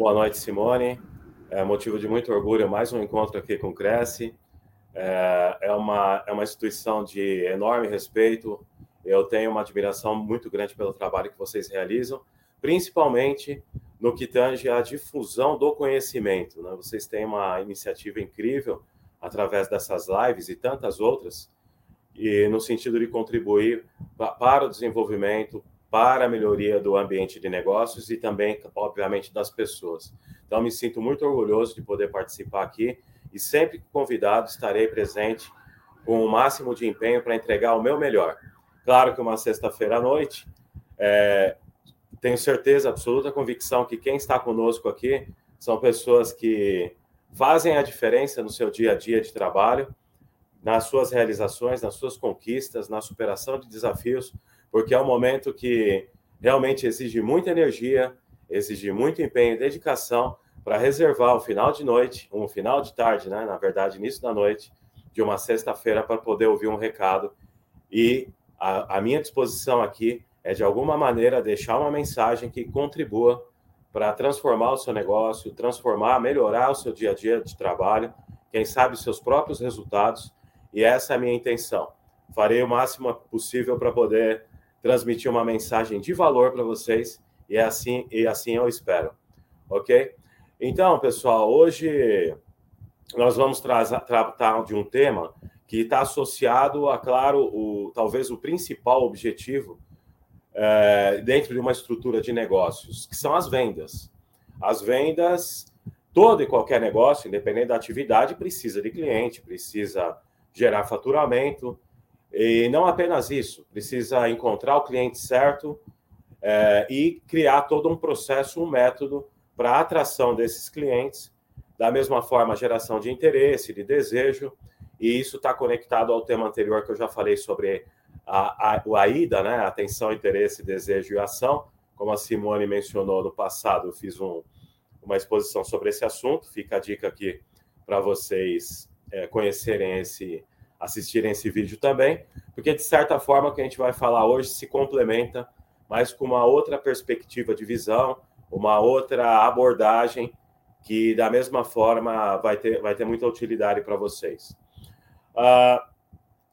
Boa noite, Simone. É motivo de muito orgulho mais um encontro aqui com o Cresce. É, é, uma, é uma instituição de enorme respeito. Eu tenho uma admiração muito grande pelo trabalho que vocês realizam, principalmente no que tange à difusão do conhecimento. Né? Vocês têm uma iniciativa incrível através dessas lives e tantas outras e no sentido de contribuir para o desenvolvimento, para a melhoria do ambiente de negócios e também, obviamente, das pessoas. Então, me sinto muito orgulhoso de poder participar aqui e sempre convidado estarei presente com o máximo de empenho para entregar o meu melhor. Claro que uma sexta-feira à noite, é, tenho certeza, absoluta convicção que quem está conosco aqui são pessoas que fazem a diferença no seu dia a dia de trabalho nas suas realizações, nas suas conquistas, na superação de desafios, porque é um momento que realmente exige muita energia, exige muito empenho e dedicação para reservar um final de noite, um final de tarde, né? Na verdade, início da noite, de uma sexta-feira, para poder ouvir um recado. E a, a minha disposição aqui é, de alguma maneira, deixar uma mensagem que contribua para transformar o seu negócio, transformar, melhorar o seu dia a dia de trabalho, quem sabe seus próprios resultados e essa é a minha intenção. Farei o máximo possível para poder transmitir uma mensagem de valor para vocês e é assim e assim eu espero. OK? Então, pessoal, hoje nós vamos tratar de um tema que está associado a, claro, o, talvez o principal objetivo é, dentro de uma estrutura de negócios, que são as vendas. As vendas, todo e qualquer negócio, independente da atividade, precisa de cliente, precisa gerar faturamento. E não apenas isso, precisa encontrar o cliente certo é, e criar todo um processo, um método para a atração desses clientes, da mesma forma, geração de interesse, de desejo, e isso está conectado ao tema anterior que eu já falei sobre a, a, o AIDA, né? Atenção, interesse, desejo e ação. Como a Simone mencionou no passado, eu fiz um, uma exposição sobre esse assunto, fica a dica aqui para vocês é, conhecerem esse, assistirem esse vídeo também, porque de certa forma o que a gente vai falar hoje se complementa, mas com uma outra perspectiva de visão, uma outra abordagem que da mesma forma vai ter, vai ter muita utilidade para vocês. Uh,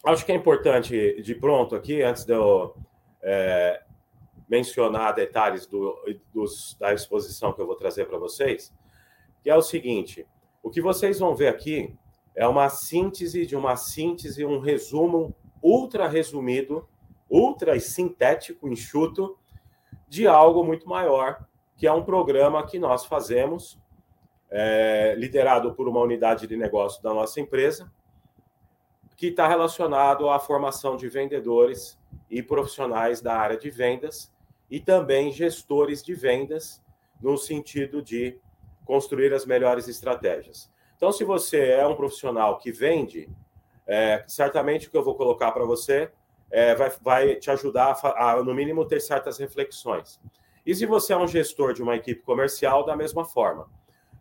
acho que é importante de pronto aqui, antes de eu é, mencionar detalhes do, dos, da exposição que eu vou trazer para vocês, que é o seguinte: o que vocês vão ver aqui é uma síntese de uma síntese, um resumo ultra resumido, ultra sintético, enxuto, de algo muito maior, que é um programa que nós fazemos, é, liderado por uma unidade de negócio da nossa empresa, que está relacionado à formação de vendedores e profissionais da área de vendas e também gestores de vendas, no sentido de construir as melhores estratégias. Então, se você é um profissional que vende, é, certamente o que eu vou colocar para você é, vai, vai, te ajudar a, a, no mínimo, ter certas reflexões. E se você é um gestor de uma equipe comercial, da mesma forma.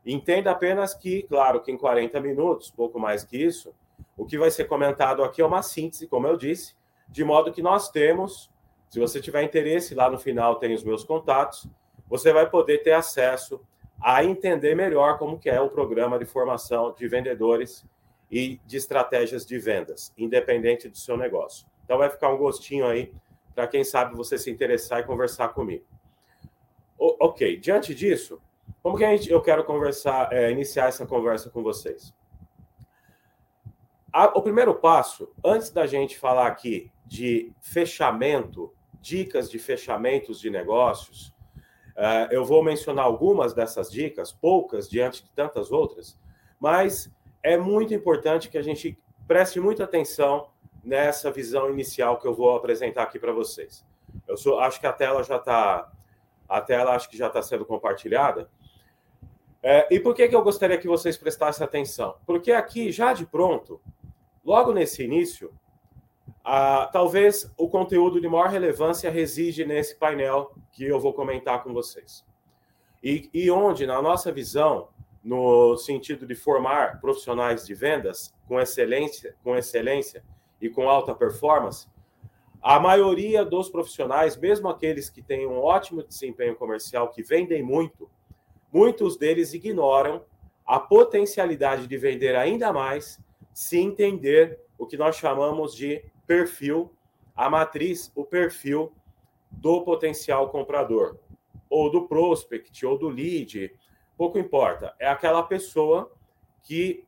Entenda apenas que, claro, que em 40 minutos, pouco mais que isso, o que vai ser comentado aqui é uma síntese, como eu disse, de modo que nós temos, se você tiver interesse, lá no final tem os meus contatos, você vai poder ter acesso a entender melhor como que é o programa de formação de vendedores e de estratégias de vendas, independente do seu negócio. Então vai ficar um gostinho aí para quem sabe você se interessar e conversar comigo. O, ok, diante disso, como que a gente, eu quero conversar, é, iniciar essa conversa com vocês? A, o primeiro passo, antes da gente falar aqui de fechamento, dicas de fechamentos de negócios, Uh, eu vou mencionar algumas dessas dicas, poucas diante de tantas outras, mas é muito importante que a gente preste muita atenção nessa visão inicial que eu vou apresentar aqui para vocês. Eu sou, acho que a tela já está, a tela acho que já está sendo compartilhada. É, e por que, que eu gostaria que vocês prestassem atenção? Porque aqui, já de pronto, logo nesse início, ah, talvez o conteúdo de maior relevância reside nesse painel que eu vou comentar com vocês. E, e onde, na nossa visão, no sentido de formar profissionais de vendas com excelência, com excelência e com alta performance, a maioria dos profissionais, mesmo aqueles que têm um ótimo desempenho comercial, que vendem muito, muitos deles ignoram a potencialidade de vender ainda mais se entender o que nós chamamos de perfil, a matriz, o perfil do potencial comprador, ou do prospect, ou do lead, pouco importa. É aquela pessoa que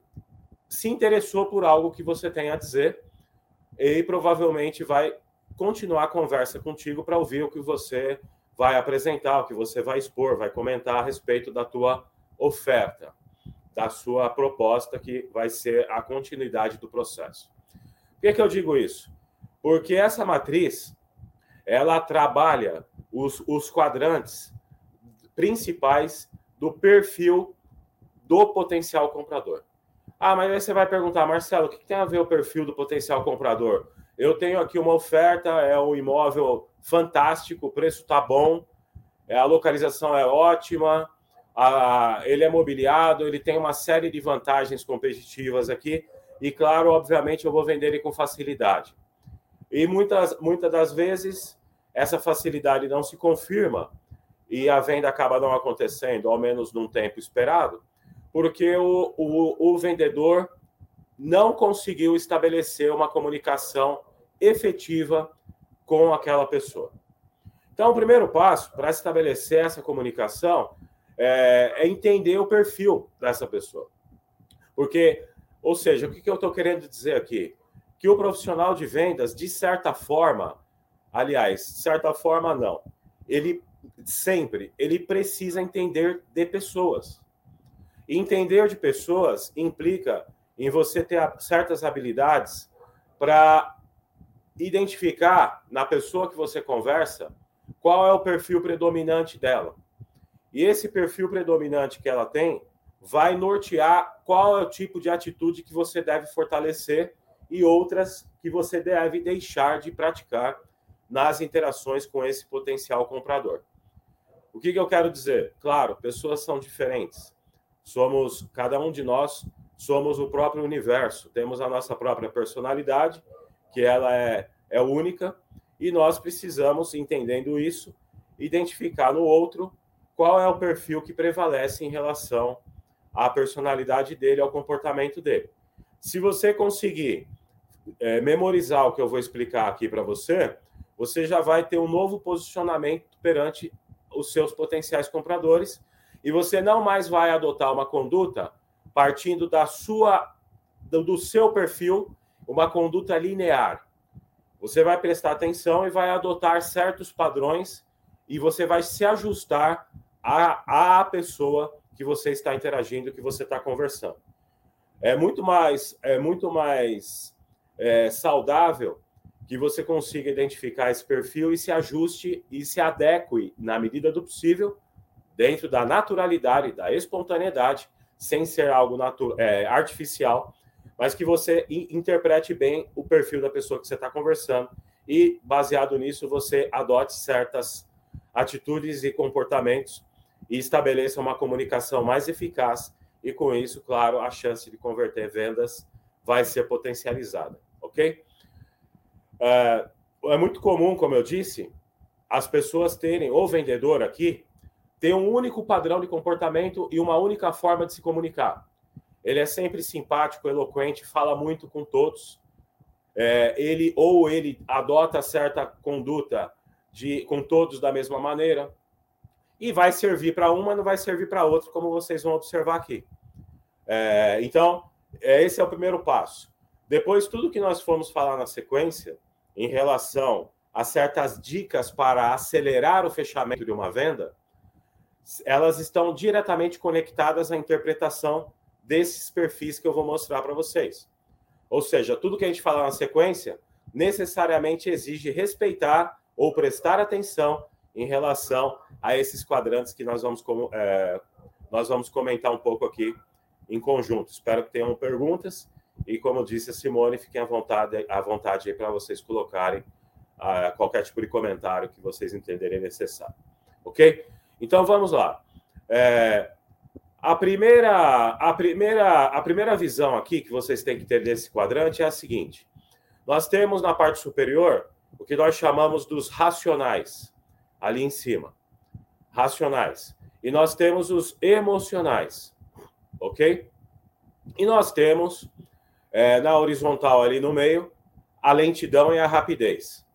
se interessou por algo que você tem a dizer e provavelmente vai continuar a conversa contigo para ouvir o que você vai apresentar, o que você vai expor, vai comentar a respeito da tua oferta, da sua proposta que vai ser a continuidade do processo. Por que, que eu digo isso? Porque essa matriz ela trabalha os, os quadrantes principais do perfil do potencial comprador. Ah, mas aí você vai perguntar, Marcelo, o que tem a ver o perfil do potencial comprador? Eu tenho aqui uma oferta, é um imóvel fantástico, o preço está bom, a localização é ótima, a, ele é mobiliado, ele tem uma série de vantagens competitivas aqui, e claro, obviamente, eu vou vender ele com facilidade. E muitas, muitas das vezes essa facilidade não se confirma e a venda acaba não acontecendo, ao menos num tempo esperado, porque o, o, o vendedor não conseguiu estabelecer uma comunicação efetiva com aquela pessoa. Então, o primeiro passo para estabelecer essa comunicação é, é, entender o perfil dessa pessoa. Porque, ou seja, o que, eu estou querendo dizer aqui? Que o profissional de vendas, de certa forma, aliás, de certa forma não, ele sempre, ele precisa entender de pessoas. Entender de pessoas implica em você ter certas habilidades para identificar na pessoa que você conversa qual é o perfil predominante dela. E esse perfil predominante que ela tem vai nortear qual é o tipo de atitude que você deve fortalecer e outras que você deve deixar de praticar nas interações com esse potencial comprador. O que, que eu quero dizer? Claro, pessoas são diferentes. Somos, cada um de nós, somos o próprio universo. Temos a nossa própria personalidade, que ela é, é única, e nós precisamos, entendendo isso, identificar no outro qual é o perfil que prevalece em relação à personalidade dele, ao comportamento dele. Se você conseguir é, memorizar o que eu vou explicar aqui para você, você já vai ter um novo posicionamento perante os seus potenciais compradores e você não mais vai adotar uma conduta partindo da sua do, seu perfil, uma conduta linear. Você vai prestar atenção e vai adotar certos padrões e você vai se ajustar à, à pessoa que você está interagindo, que você está conversando. É muito mais, é muito mais é, saudável que você consiga identificar esse perfil e se ajuste e se adeque, na medida do possível, dentro da naturalidade, da espontaneidade, sem ser algo é, artificial, mas que você interprete bem o perfil da pessoa que você está conversando e, baseado nisso, você adote certas atitudes e comportamentos e estabeleça uma comunicação mais eficaz e, com isso, claro, a chance de converter vendas vai ser potencializada, ok? É, é muito comum, como eu disse, as pessoas terem, ou vendedor aqui, ter um único padrão de comportamento e uma única forma de se comunicar. Ele é sempre simpático, eloquente, fala muito com todos. É, ele ou ele adota certa conduta de com todos da mesma maneira e vai servir para uma, não vai servir para outra, como vocês vão observar aqui. É, então, é, esse é o primeiro passo. Depois, tudo que nós formos falar na sequência, em relação a certas dicas para acelerar o fechamento de uma venda, elas estão diretamente conectadas à interpretação desses perfis que eu vou mostrar para vocês. Ou seja, tudo que a gente fala na sequência necessariamente exige respeitar ou prestar atenção em relação a esses quadrantes que nós vamos é, nós vamos comentar um pouco aqui em conjunto. Espero que tenham perguntas e, como disse a Simone, fiquem à vontade, à vontade para vocês colocarem uh, qualquer tipo de comentário que vocês entenderem necessário. Ok? Então vamos lá. É, a primeira, a primeira, a primeira visão aqui que vocês têm que ter desse quadrante é a seguinte: nós temos na parte superior o que nós chamamos dos racionais, ali em cima. Racionais. E nós temos os emocionais, ok? E nós temos é, na horizontal ali no meio a lentidão e a rapidez.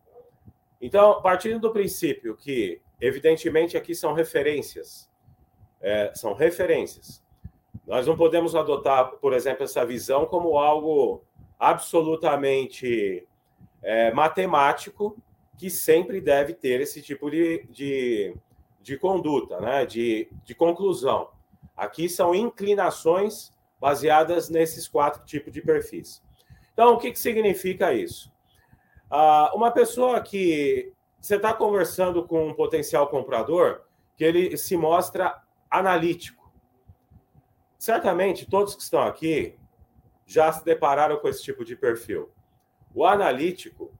Então, partindo do princípio que, evidentemente, aqui são referências, é, são referências. Nós não podemos adotar, por exemplo, essa visão como algo absolutamente é, matemático que sempre deve ter esse tipo de, de, de conduta, né? de, de conclusão. Aqui são inclinações baseadas nesses quatro tipos de perfis. Então, o que, que significa isso? Ah, uma pessoa que você está conversando com um potencial comprador, que ele se mostra analítico. Certamente, todos que estão aqui já se depararam com esse tipo de perfil. O analítico,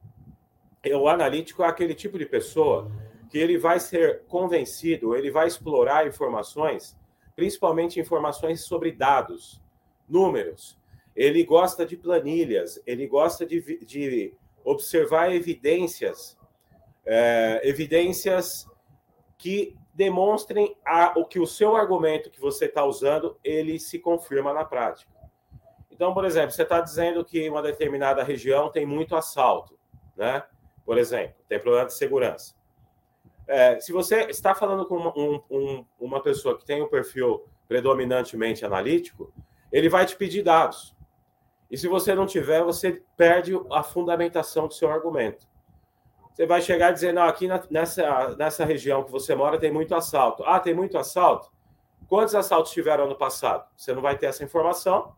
o analítico é aquele tipo de pessoa que ele vai ser convencido, ele vai explorar informações, principalmente informações sobre dados, números. Ele gosta de planilhas, ele gosta de, de observar evidências, é, evidências que demonstrem a, o que o seu argumento que você está usando ele se confirma na prática. Então, por exemplo, você está dizendo que uma determinada região tem muito assalto, né? Por exemplo, tem problema de segurança. É, se você está falando com uma, um, um, uma pessoa que tem um perfil predominantemente analítico, ele vai te pedir dados. E se você não tiver, você perde a fundamentação do seu argumento. Você vai chegar dizer, não, aqui na, nessa, nessa região que você mora tem muito assalto. Ah, tem muito assalto? Quantos assaltos tiveram no passado? Você não vai ter essa informação.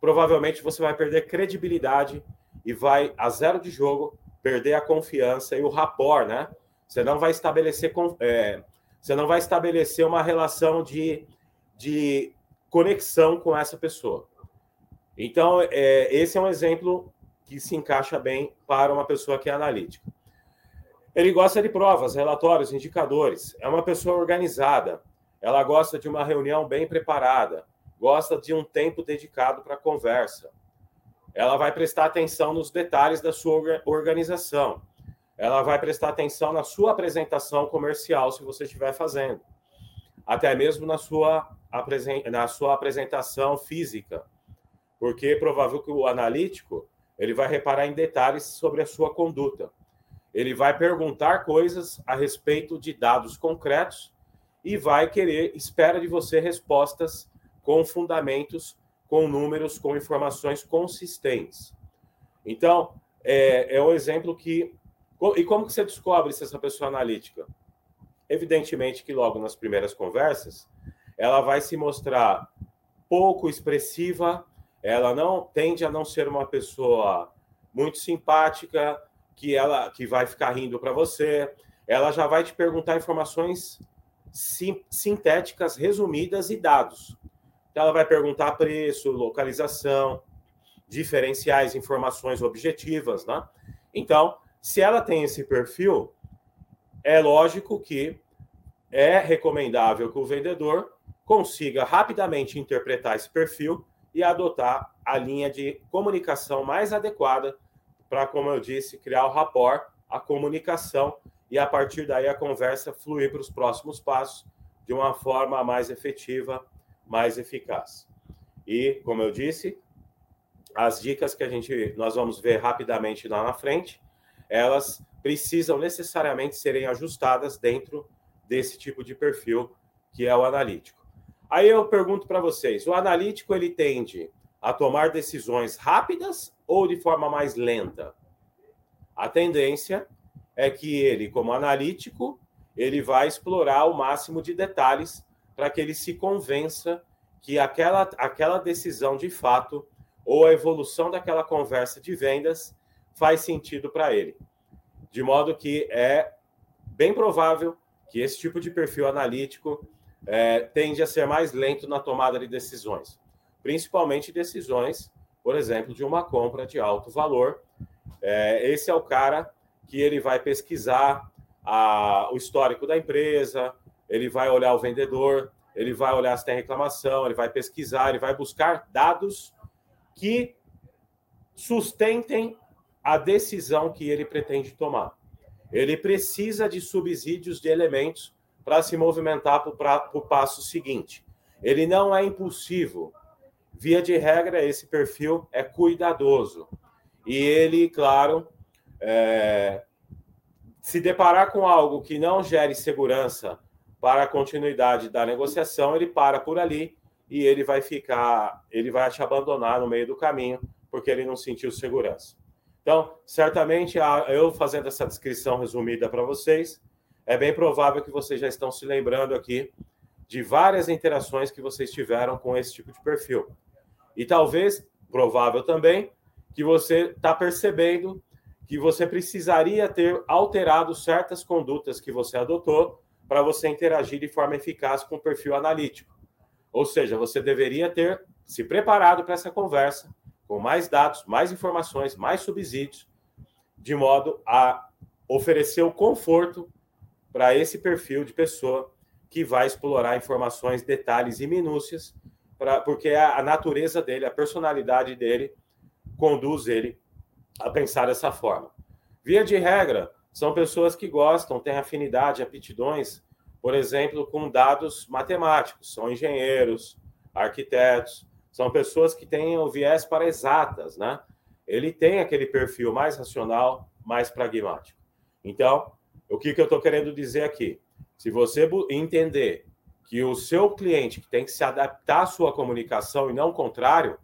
Provavelmente você vai perder credibilidade e vai, a zero de jogo, perder a confiança e o rapport, né? Você não vai estabelecer, é, você não vai estabelecer uma relação de, de conexão com essa pessoa. Então, é, esse é um exemplo que se encaixa bem para uma pessoa que é analítica. Ele gosta de provas, relatórios, indicadores. É uma pessoa organizada. Ela gosta de uma reunião bem preparada. Gosta de um tempo dedicado para conversa. Ela vai prestar atenção nos detalhes da sua organização. Ela vai prestar atenção na sua apresentação comercial, se você estiver fazendo. Até mesmo na sua, na sua apresentação física. Porque é provável que o analítico ele vai reparar em detalhes sobre a sua conduta ele vai perguntar coisas a respeito de dados concretos e vai querer, espera de você respostas com fundamentos, com números, com informações consistentes. Então, é, é um exemplo que. E como que você descobre se essa pessoa é analítica? Evidentemente que logo nas primeiras conversas, ela vai se mostrar pouco expressiva, ela não tende a não ser uma pessoa muito simpática, que ela que vai ficar rindo para você. Ela já vai te perguntar informações sim, sintéticas, resumidas e dados. Então, ela vai perguntar preço, localização, diferenciais, informações objetivas, né? Então, se ela tem esse perfil, é lógico que é recomendável que o vendedor consiga rapidamente interpretar esse perfil e adotar a linha de comunicação mais adequada para, como eu disse, criar o rapport, a comunicação e a partir daí a conversa fluir para os próximos passos de uma forma mais efetiva, mais eficaz. E, como eu disse, as dicas que a gente nós vamos ver rapidamente lá na frente, elas precisam necessariamente serem ajustadas dentro desse tipo de perfil que é o analítico. Aí eu pergunto para vocês, o analítico ele tende a tomar decisões rápidas ou de forma mais lenta? A tendência é que ele, como analítico, ele vai explorar o máximo de detalhes para que ele se convença que aquela, aquela decisão de fato ou a evolução daquela conversa de vendas faz sentido para ele. De modo que é bem provável que esse tipo de perfil analítico é, tende a ser mais lento na tomada de decisões, principalmente decisões, por exemplo, de uma compra de alto valor. É, esse é o cara que ele vai pesquisar a, o histórico da empresa, ele vai olhar o vendedor, ele vai olhar se tem reclamação, ele vai pesquisar, ele vai buscar dados que sustentem a decisão que ele pretende tomar. Ele precisa de subsídios de elementos para se movimentar para o passo seguinte. Ele não é impulsivo. Via de regra, esse perfil é cuidadoso. E ele, claro, é, se deparar com algo que não gere segurança para a continuidade da negociação, ele para por ali e ele vai ficar, ele vai te abandonar no meio do caminho porque ele não sentiu segurança. Então, certamente, eu fazendo essa descrição resumida para vocês, é bem provável que vocês já estão se lembrando aqui de várias interações que vocês tiveram com esse tipo de perfil. E talvez, provável também, que você está percebendo que você precisaria ter alterado certas condutas que você adotou para você interagir de forma eficaz com o perfil analítico. Ou seja, você deveria ter se preparado para essa conversa com mais dados, mais informações, mais subsídios, de modo a oferecer o conforto para esse perfil de pessoa que vai explorar informações, detalhes e minúcias, pra, porque a, a natureza dele, a personalidade dele, conduz ele a pensar dessa forma. Via de regra, são pessoas que gostam, têm afinidade, aptidões, por exemplo, com dados matemáticos, são engenheiros, arquitetos, são pessoas que têm o viés para exatas, né? Ele tem aquele perfil mais racional, mais pragmático. Então, o que, que eu estou querendo dizer aqui? Se você entender que o seu cliente tem que se adaptar à sua comunicação e não o contrário,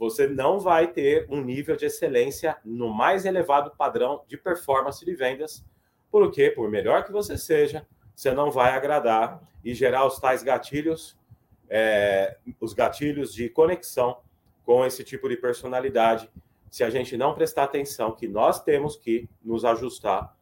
você não vai ter um nível de excelência no mais elevado padrão de performance de vendas, porque, por melhor que você seja, você não vai agradar e gerar os tais gatilhos, é, os gatilhos de conexão com esse tipo de personalidade, se a gente não prestar atenção que nós temos que nos ajustar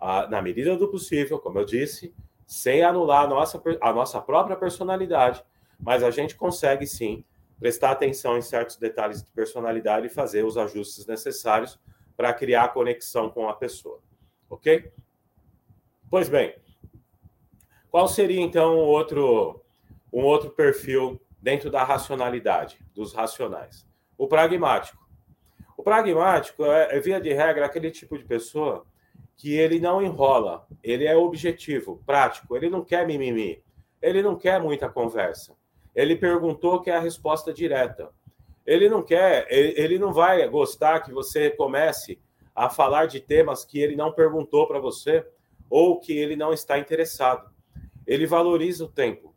a, na medida do possível, como eu disse, sem anular a nossa, a nossa própria personalidade, mas a gente consegue sim prestar atenção em certos detalhes de personalidade e fazer os ajustes necessários para criar conexão com a pessoa. Ok? Pois bem, qual seria então um outro, um outro perfil dentro da racionalidade, dos racionais? O pragmático. O pragmático é, é via de regra, aquele tipo de pessoa que ele não enrola, ele é objetivo, prático, ele não quer mimimi, ele não quer muita conversa. Ele perguntou que é a resposta direta. Ele não quer, ele, não vai gostar que você comece a falar de temas que ele não perguntou para você ou que ele não está interessado. Ele valoriza o tempo.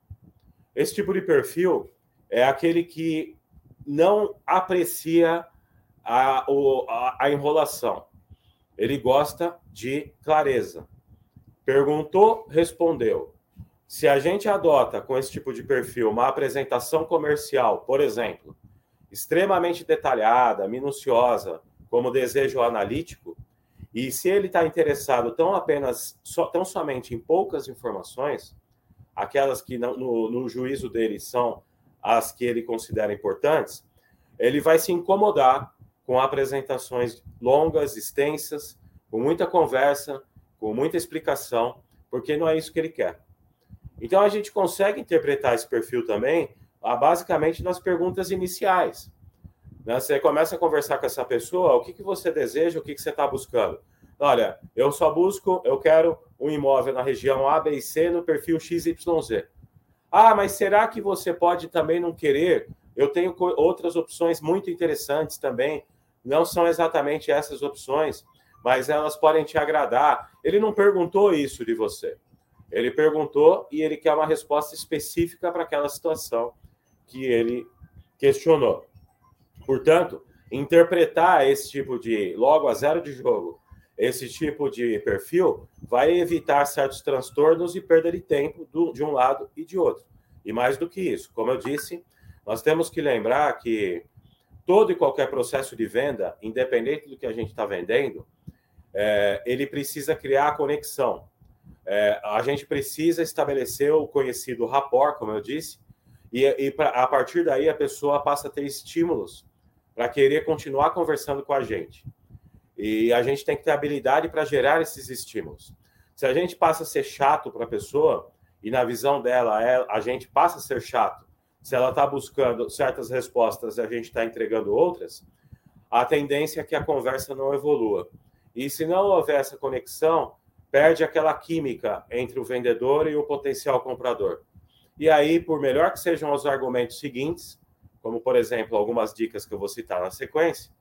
Esse tipo de perfil é aquele que não aprecia a, a, a enrolação. Ele gosta de clareza. Perguntou, respondeu. Se a gente adota com esse tipo de perfil uma apresentação comercial, por exemplo, extremamente detalhada, minuciosa, como desejo analítico, e se ele está interessado tão apenas, só, tão somente em poucas informações, aquelas que no, no juízo dele são as que ele considera importantes, ele vai se incomodar com apresentações longas, extensas, com muita conversa, com muita explicação, porque não é isso que ele quer. Então a gente consegue interpretar esse perfil também, basicamente nas perguntas iniciais. Né? Você começa a conversar com essa pessoa, o que, que você deseja, o que, que você está buscando. Olha, eu só busco, eu quero um imóvel na região A, B e C no perfil XYZ. Ah, mas será que você pode também não querer? Eu tenho outras opções muito interessantes também. Não são exatamente essas opções mas elas podem te agradar. Ele não perguntou isso de você. Ele perguntou e ele quer uma resposta específica para aquela situação que ele questionou. Portanto, interpretar esse tipo de logo a zero de jogo, esse tipo de perfil, vai evitar certos transtornos e perda de tempo do, de um lado e de outro. E mais do que isso, como eu disse, nós temos que lembrar que todo e qualquer processo de venda, independente do que a gente está vendendo, é, ele precisa criar a conexão. É, a gente precisa estabelecer o conhecido rapport, como eu disse, e, e pra, a partir daí a pessoa passa a ter estímulos para querer continuar conversando com a gente. E a gente tem que ter habilidade para gerar esses estímulos. Se a gente passa a ser chato para a pessoa, e na visão dela é, a gente passa a ser chato, se ela está buscando certas respostas e a gente está entregando outras, a tendência é que a conversa não evolua. E se não houver essa conexão, perde aquela química entre o vendedor e o potencial comprador. E aí, por melhor que sejam os argumentos seguintes, como por exemplo algumas dicas que eu vou citar na sequência,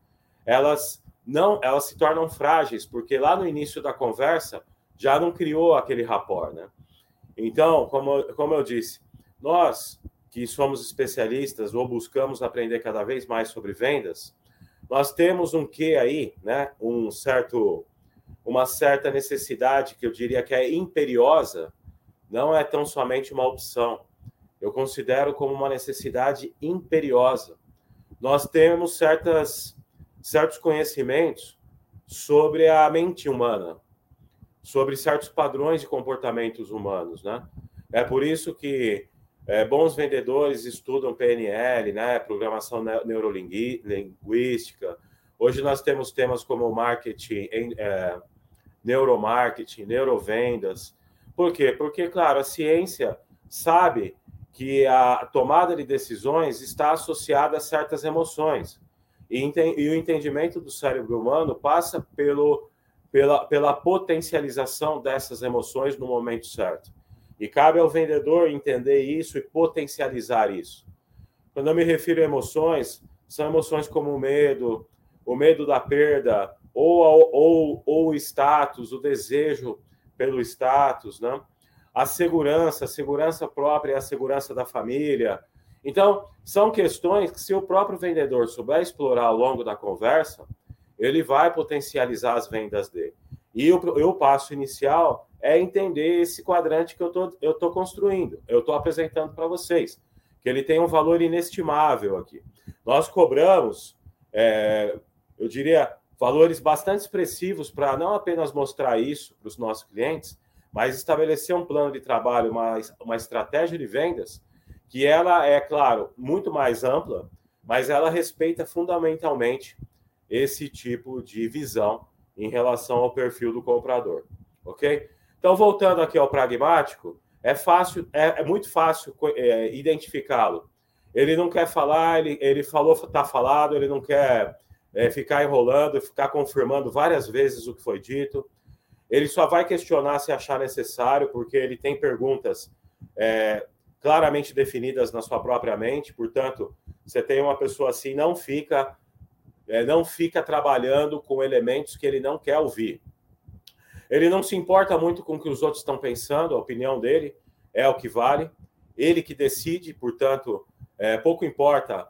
elas não, elas se tornam frágeis, porque lá no início da conversa já não criou aquele rapport, né? Então, como, como eu disse, nós que somos especialistas ou buscamos aprender cada vez mais sobre vendas, nós temos um que aí, né? Um certo, uma certa necessidade que eu diria que é imperiosa, não é tão somente uma opção. Eu considero como uma necessidade imperiosa. Nós temos certas, certos conhecimentos sobre a mente humana, sobre certos padrões de comportamentos humanos, né? É por isso que é, bons vendedores estudam PNL, né, programação neurolinguística. Hoje nós temos temas como marketing, é, neuromarketing, neurovendas. Por quê? Porque, claro, a ciência sabe que a tomada de decisões está associada a certas emoções. E, o entendimento do cérebro humano passa pelo, pela, pela potencialização dessas emoções no momento certo. E cabe ao vendedor entender isso e potencializar isso. Quando eu me refiro a emoções, são emoções como o medo, o medo da perda, ou, ou, ou o status, o desejo pelo status, né? a segurança, a segurança própria e a segurança da família. Então, são questões que, se o próprio vendedor souber explorar ao longo da conversa, ele vai potencializar as vendas dele. E o, o passo inicial é entender esse quadrante que eu tô, estou tô construindo, eu estou apresentando para vocês, que ele tem um valor inestimável aqui. Nós cobramos, é, eu diria, valores bastante expressivos para não apenas mostrar isso para os nossos clientes, mas estabelecer um plano de trabalho, uma, uma estratégia de vendas, que ela é, claro, muito mais ampla, mas ela respeita fundamentalmente esse tipo de visão em relação ao perfil do comprador, ok? Então, voltando aqui ao pragmático, é fácil, é, é muito fácil é, identificá-lo. Ele não quer falar, ele, ele falou, está falado, ele não quer é, ficar enrolando, ficar confirmando várias vezes o que foi dito. Ele só vai questionar se achar necessário, porque ele tem perguntas é, claramente definidas na sua própria mente. Portanto, você tem uma pessoa assim, não fica, é, não fica trabalhando com elementos que ele não quer ouvir. Ele não se importa muito com o que os outros estão pensando, a opinião dele é o que vale. Ele que decide, portanto, é, pouco importa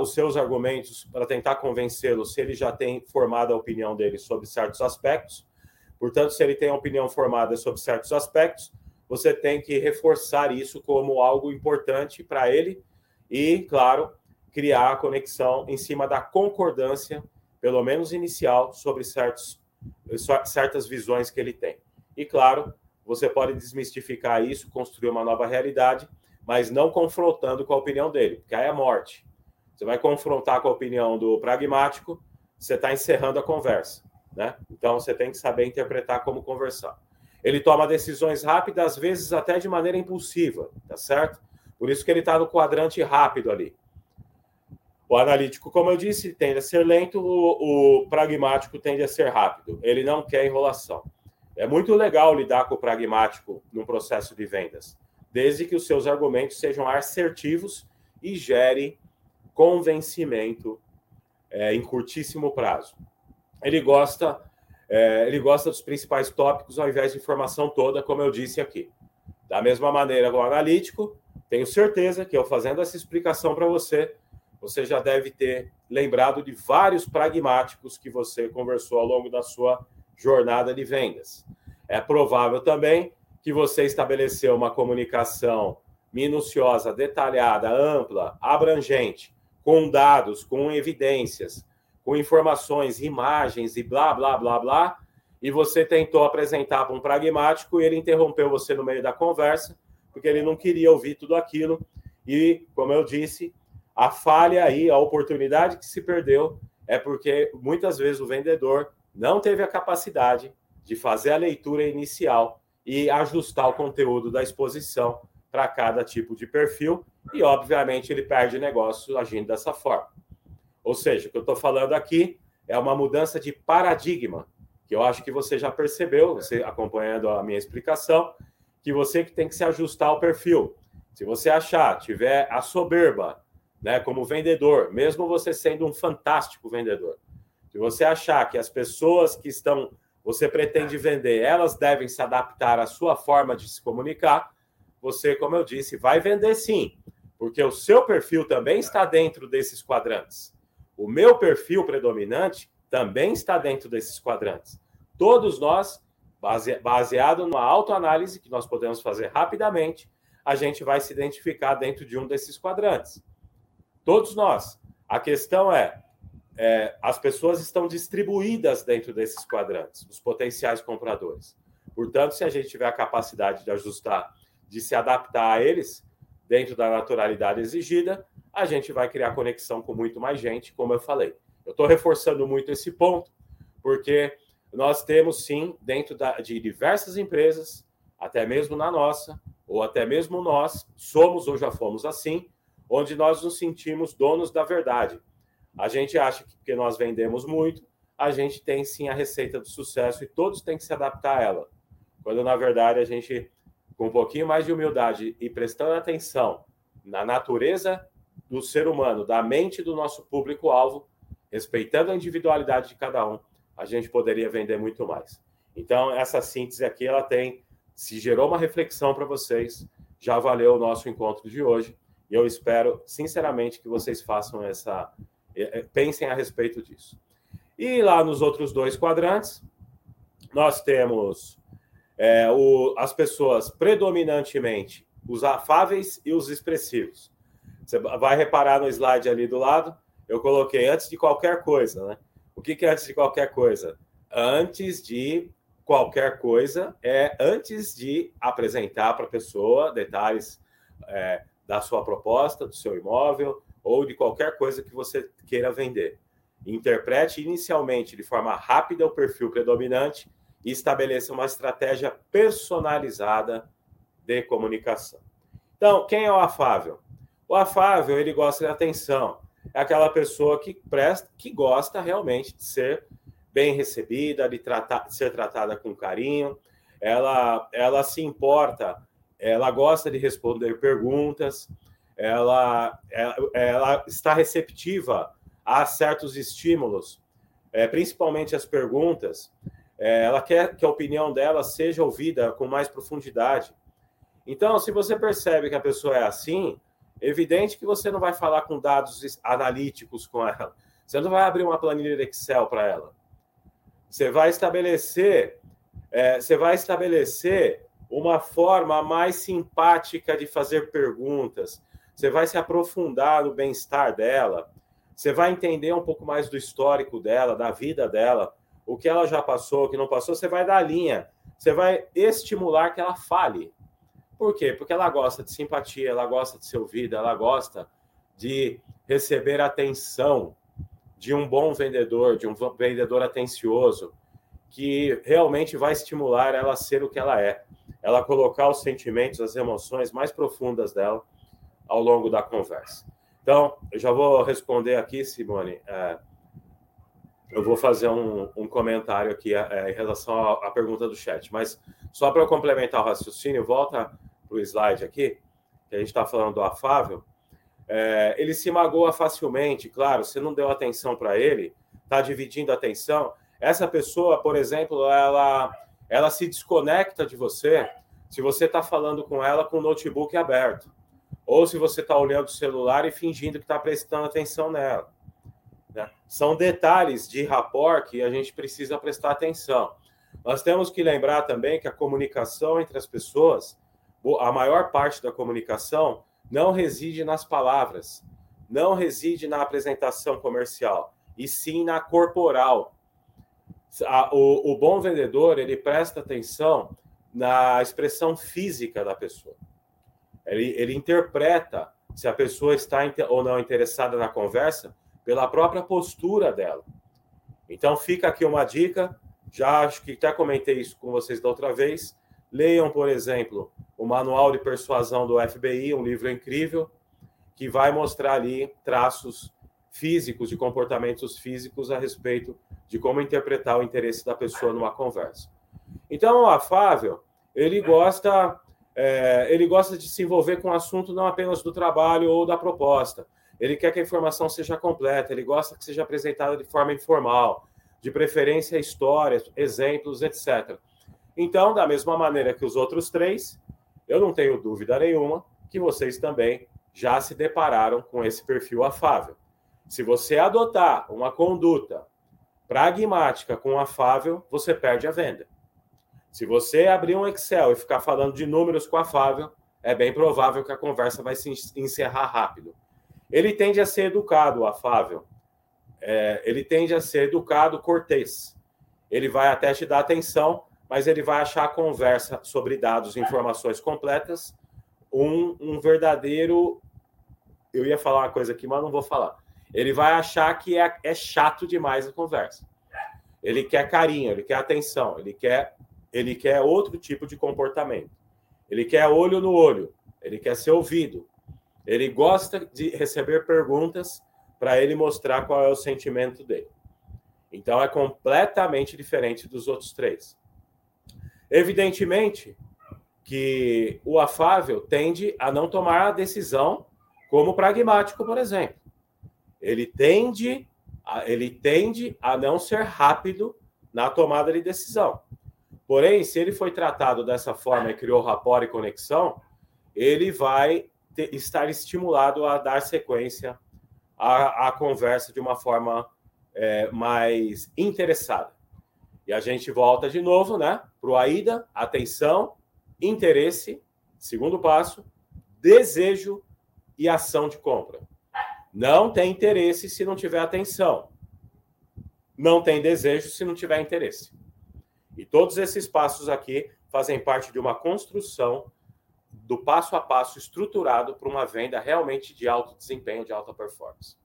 os seus argumentos para tentar convencê-lo se ele já tem formado a opinião dele sobre certos aspectos. Portanto, se ele tem a opinião formada sobre certos aspectos, você tem que reforçar isso como algo importante para ele e, claro, criar a conexão em cima da concordância, pelo menos inicial, sobre certos certas visões que ele tem. E claro, você pode desmistificar isso, construir uma nova realidade, mas não confrontando com a opinião dele, porque aí é morte. Você vai confrontar com a opinião do pragmático, você está encerrando a conversa, né? Então você tem que saber interpretar como conversar. Ele toma decisões rápidas, às vezes até de maneira impulsiva, tá certo? Por isso que ele está no quadrante rápido ali. O analítico, como eu disse, tende a ser lento, o, o, pragmático tende a ser rápido. Ele não quer enrolação. É muito legal lidar com o pragmático no processo de vendas, desde que os seus argumentos sejam assertivos e gerem convencimento é, em curtíssimo prazo. Ele gosta, é, ele gosta dos principais tópicos ao invés de informação toda, como eu disse aqui. Da mesma maneira, o analítico, tenho certeza que eu fazendo essa explicação para você, você já deve ter lembrado de vários pragmáticos que você conversou ao longo da sua jornada de vendas. É provável também que você estabeleceu uma comunicação minuciosa, detalhada, ampla, abrangente, com dados, com evidências, com informações, imagens e blá, blá, blá, blá, e você tentou apresentar para um pragmático e ele interrompeu você no meio da conversa, porque ele não queria ouvir tudo aquilo. E, como eu disse, a falha aí, a oportunidade que se perdeu é porque muitas vezes o vendedor não teve a capacidade de fazer a leitura inicial e ajustar o conteúdo da exposição para cada tipo de perfil, e obviamente ele perde negócio agindo dessa forma. Ou seja, o que eu estou falando aqui é uma mudança de paradigma, que eu acho que você já percebeu, você acompanhando a minha explicação, que você que tem que se ajustar ao perfil. Se você achar, tiver a soberba, né, como vendedor, mesmo você sendo um fantástico vendedor, se você achar que as pessoas que estão você pretende vender, elas devem se adaptar à sua forma de se comunicar, você, como eu disse, vai vender sim, porque o seu perfil também está dentro desses quadrantes. O meu perfil predominante também está dentro desses quadrantes. Todos nós, baseado numa autoanálise que nós podemos fazer rapidamente, a gente vai se identificar dentro de um desses quadrantes. Todos nós. A questão é, é, as pessoas estão distribuídas dentro desses quadrantes, os potenciais compradores. Portanto, se a gente tiver a capacidade de ajustar, de se adaptar a eles, dentro da naturalidade exigida, a gente vai criar conexão com muito mais gente, como eu falei. Eu estou reforçando muito esse ponto, porque nós temos sim, dentro da, de diversas empresas, até mesmo na nossa, ou até mesmo nós, somos ou já fomos assim, onde nós nos sentimos donos da verdade a gente acha que porque nós vendemos muito, a gente tem sim a receita do sucesso e todos têm que se adaptar a ela. Quando na verdade a gente, com um pouquinho mais de humildade e prestando atenção na natureza do ser humano, da mente do nosso público-alvo, respeitando a individualidade de cada um, a gente poderia vender muito mais. Então, essa síntese aqui, ela tem, se gerou uma reflexão para vocês, já valeu o nosso encontro de hoje, e eu espero, sinceramente, que vocês façam essa é, é, pensem a respeito disso. E lá nos outros dois quadrantes, nós temos é, o, as pessoas predominantemente os afáveis e os expressivos. Você vai reparar no slide ali do lado, eu coloquei antes de qualquer coisa, né? O que, que é antes de qualquer coisa? Antes de qualquer coisa é antes de apresentar para a pessoa detalhes é, da sua proposta, do seu imóvel, ou de qualquer coisa que você queira vender. Interprete inicialmente de forma rápida o perfil predominante e estabeleça uma estratégia personalizada de comunicação. Então, quem é o afável? O afável, ele gosta de atenção. É aquela pessoa que presta, que gosta realmente de ser bem recebida, de, tratar, de ser tratada com carinho. Ela, ela se importa, ela gosta de responder perguntas, ela, ela, ela está receptiva a certos estímulos, é, principalmente as perguntas. É, ela quer que a opinião dela seja ouvida com mais profundidade. Então, se você percebe que a pessoa é assim, evidente que você não vai falar com dados analíticos com ela. Você não vai abrir uma planilha Excel para ela. Você vai estabelecer, é, você vai estabelecer uma forma mais simpática de fazer perguntas, você vai se aprofundar no bem-estar dela, você vai entender um pouco mais do histórico dela, da vida dela, o que ela já passou, o que não passou, você vai dar linha, você vai estimular que ela fale. Por quê? Porque ela gosta de simpatia, ela gosta de ser ouvida, ela gosta de receber atenção de um bom vendedor, de um vendedor atencioso, que realmente vai estimular ela a ser o que ela é, ela colocar os sentimentos, as emoções mais profundas dela ao longo da conversa. Então, eu já vou responder aqui, Simone. É, eu vou fazer um, um comentário aqui é, em relação à, pergunta do chat, mas só para complementar o raciocínio, volta para o slide aqui, que a gente está falando do afável. É, ele se magoa facilmente, claro, você não deu atenção para ele, está dividindo a atenção. Essa pessoa, por exemplo, ela, ela se desconecta de você se você está falando com ela com o notebook aberto ou se você está olhando o celular e fingindo que está prestando atenção nela. São detalhes de rapport que a gente precisa prestar atenção. Nós temos que lembrar também que a comunicação entre as pessoas, a maior parte da comunicação, não reside nas palavras, não reside na apresentação comercial, e sim na corporal. o, o bom vendedor ele presta atenção na expressão física da pessoa. Ele, ele interpreta se a pessoa está ou não interessada na conversa pela própria postura dela. Então fica aqui uma dica, já acho que até comentei isso com vocês da outra vez. Leiam, por exemplo, o Manual de Persuasão do FBI, um livro incrível, que vai mostrar ali traços físicos, de comportamentos físicos a respeito de como interpretar o interesse da pessoa numa conversa. Então, o afável, ele gosta, é, ele gosta de se envolver com o assunto não apenas do trabalho ou da proposta. Ele quer que a informação seja completa, ele gosta que seja apresentada de forma informal, de preferência histórias, exemplos, etc. Então, da mesma maneira que os outros três, eu não tenho dúvida nenhuma que vocês também já se depararam com esse perfil afável. Se você adotar uma conduta pragmática com afável, você perde a venda. Se você abrir um Excel e ficar falando de números com afável, é bem provável que a conversa vai se encerrar rápido. Ele tende a ser educado, afável. É, ele tende a ser educado, cortês. Ele vai até te dar atenção, mas ele vai achar a conversa sobre dados e informações completas um, um verdadeiro. Eu ia falar uma coisa aqui, mas não vou falar ele vai achar que é, é chato demais a conversa. Ele quer carinho, ele quer atenção, ele quer, ele quer outro tipo de comportamento. Ele quer olho no olho, ele quer ser ouvido. Ele gosta de receber perguntas para ele mostrar qual é o sentimento dele. Então é completamente diferente dos outros três. Evidentemente que o afável tende a não tomar a decisão como pragmático, por exemplo ele tende a, ele tende a não ser rápido na tomada de decisão. Porém, se ele foi tratado dessa forma e criou rapport e conexão, ele vai estar estimulado a dar sequência à, à conversa de uma forma é, mais interessada. E a gente volta de novo, né? Para o AIDA, atenção, interesse, segundo passo, desejo e ação de compra. Não tem interesse se não tiver atenção. Não tem desejo se não tiver interesse. E todos esses passos aqui fazem parte de uma construção do passo a passo estruturado para uma venda realmente de alto desempenho, de alta performance.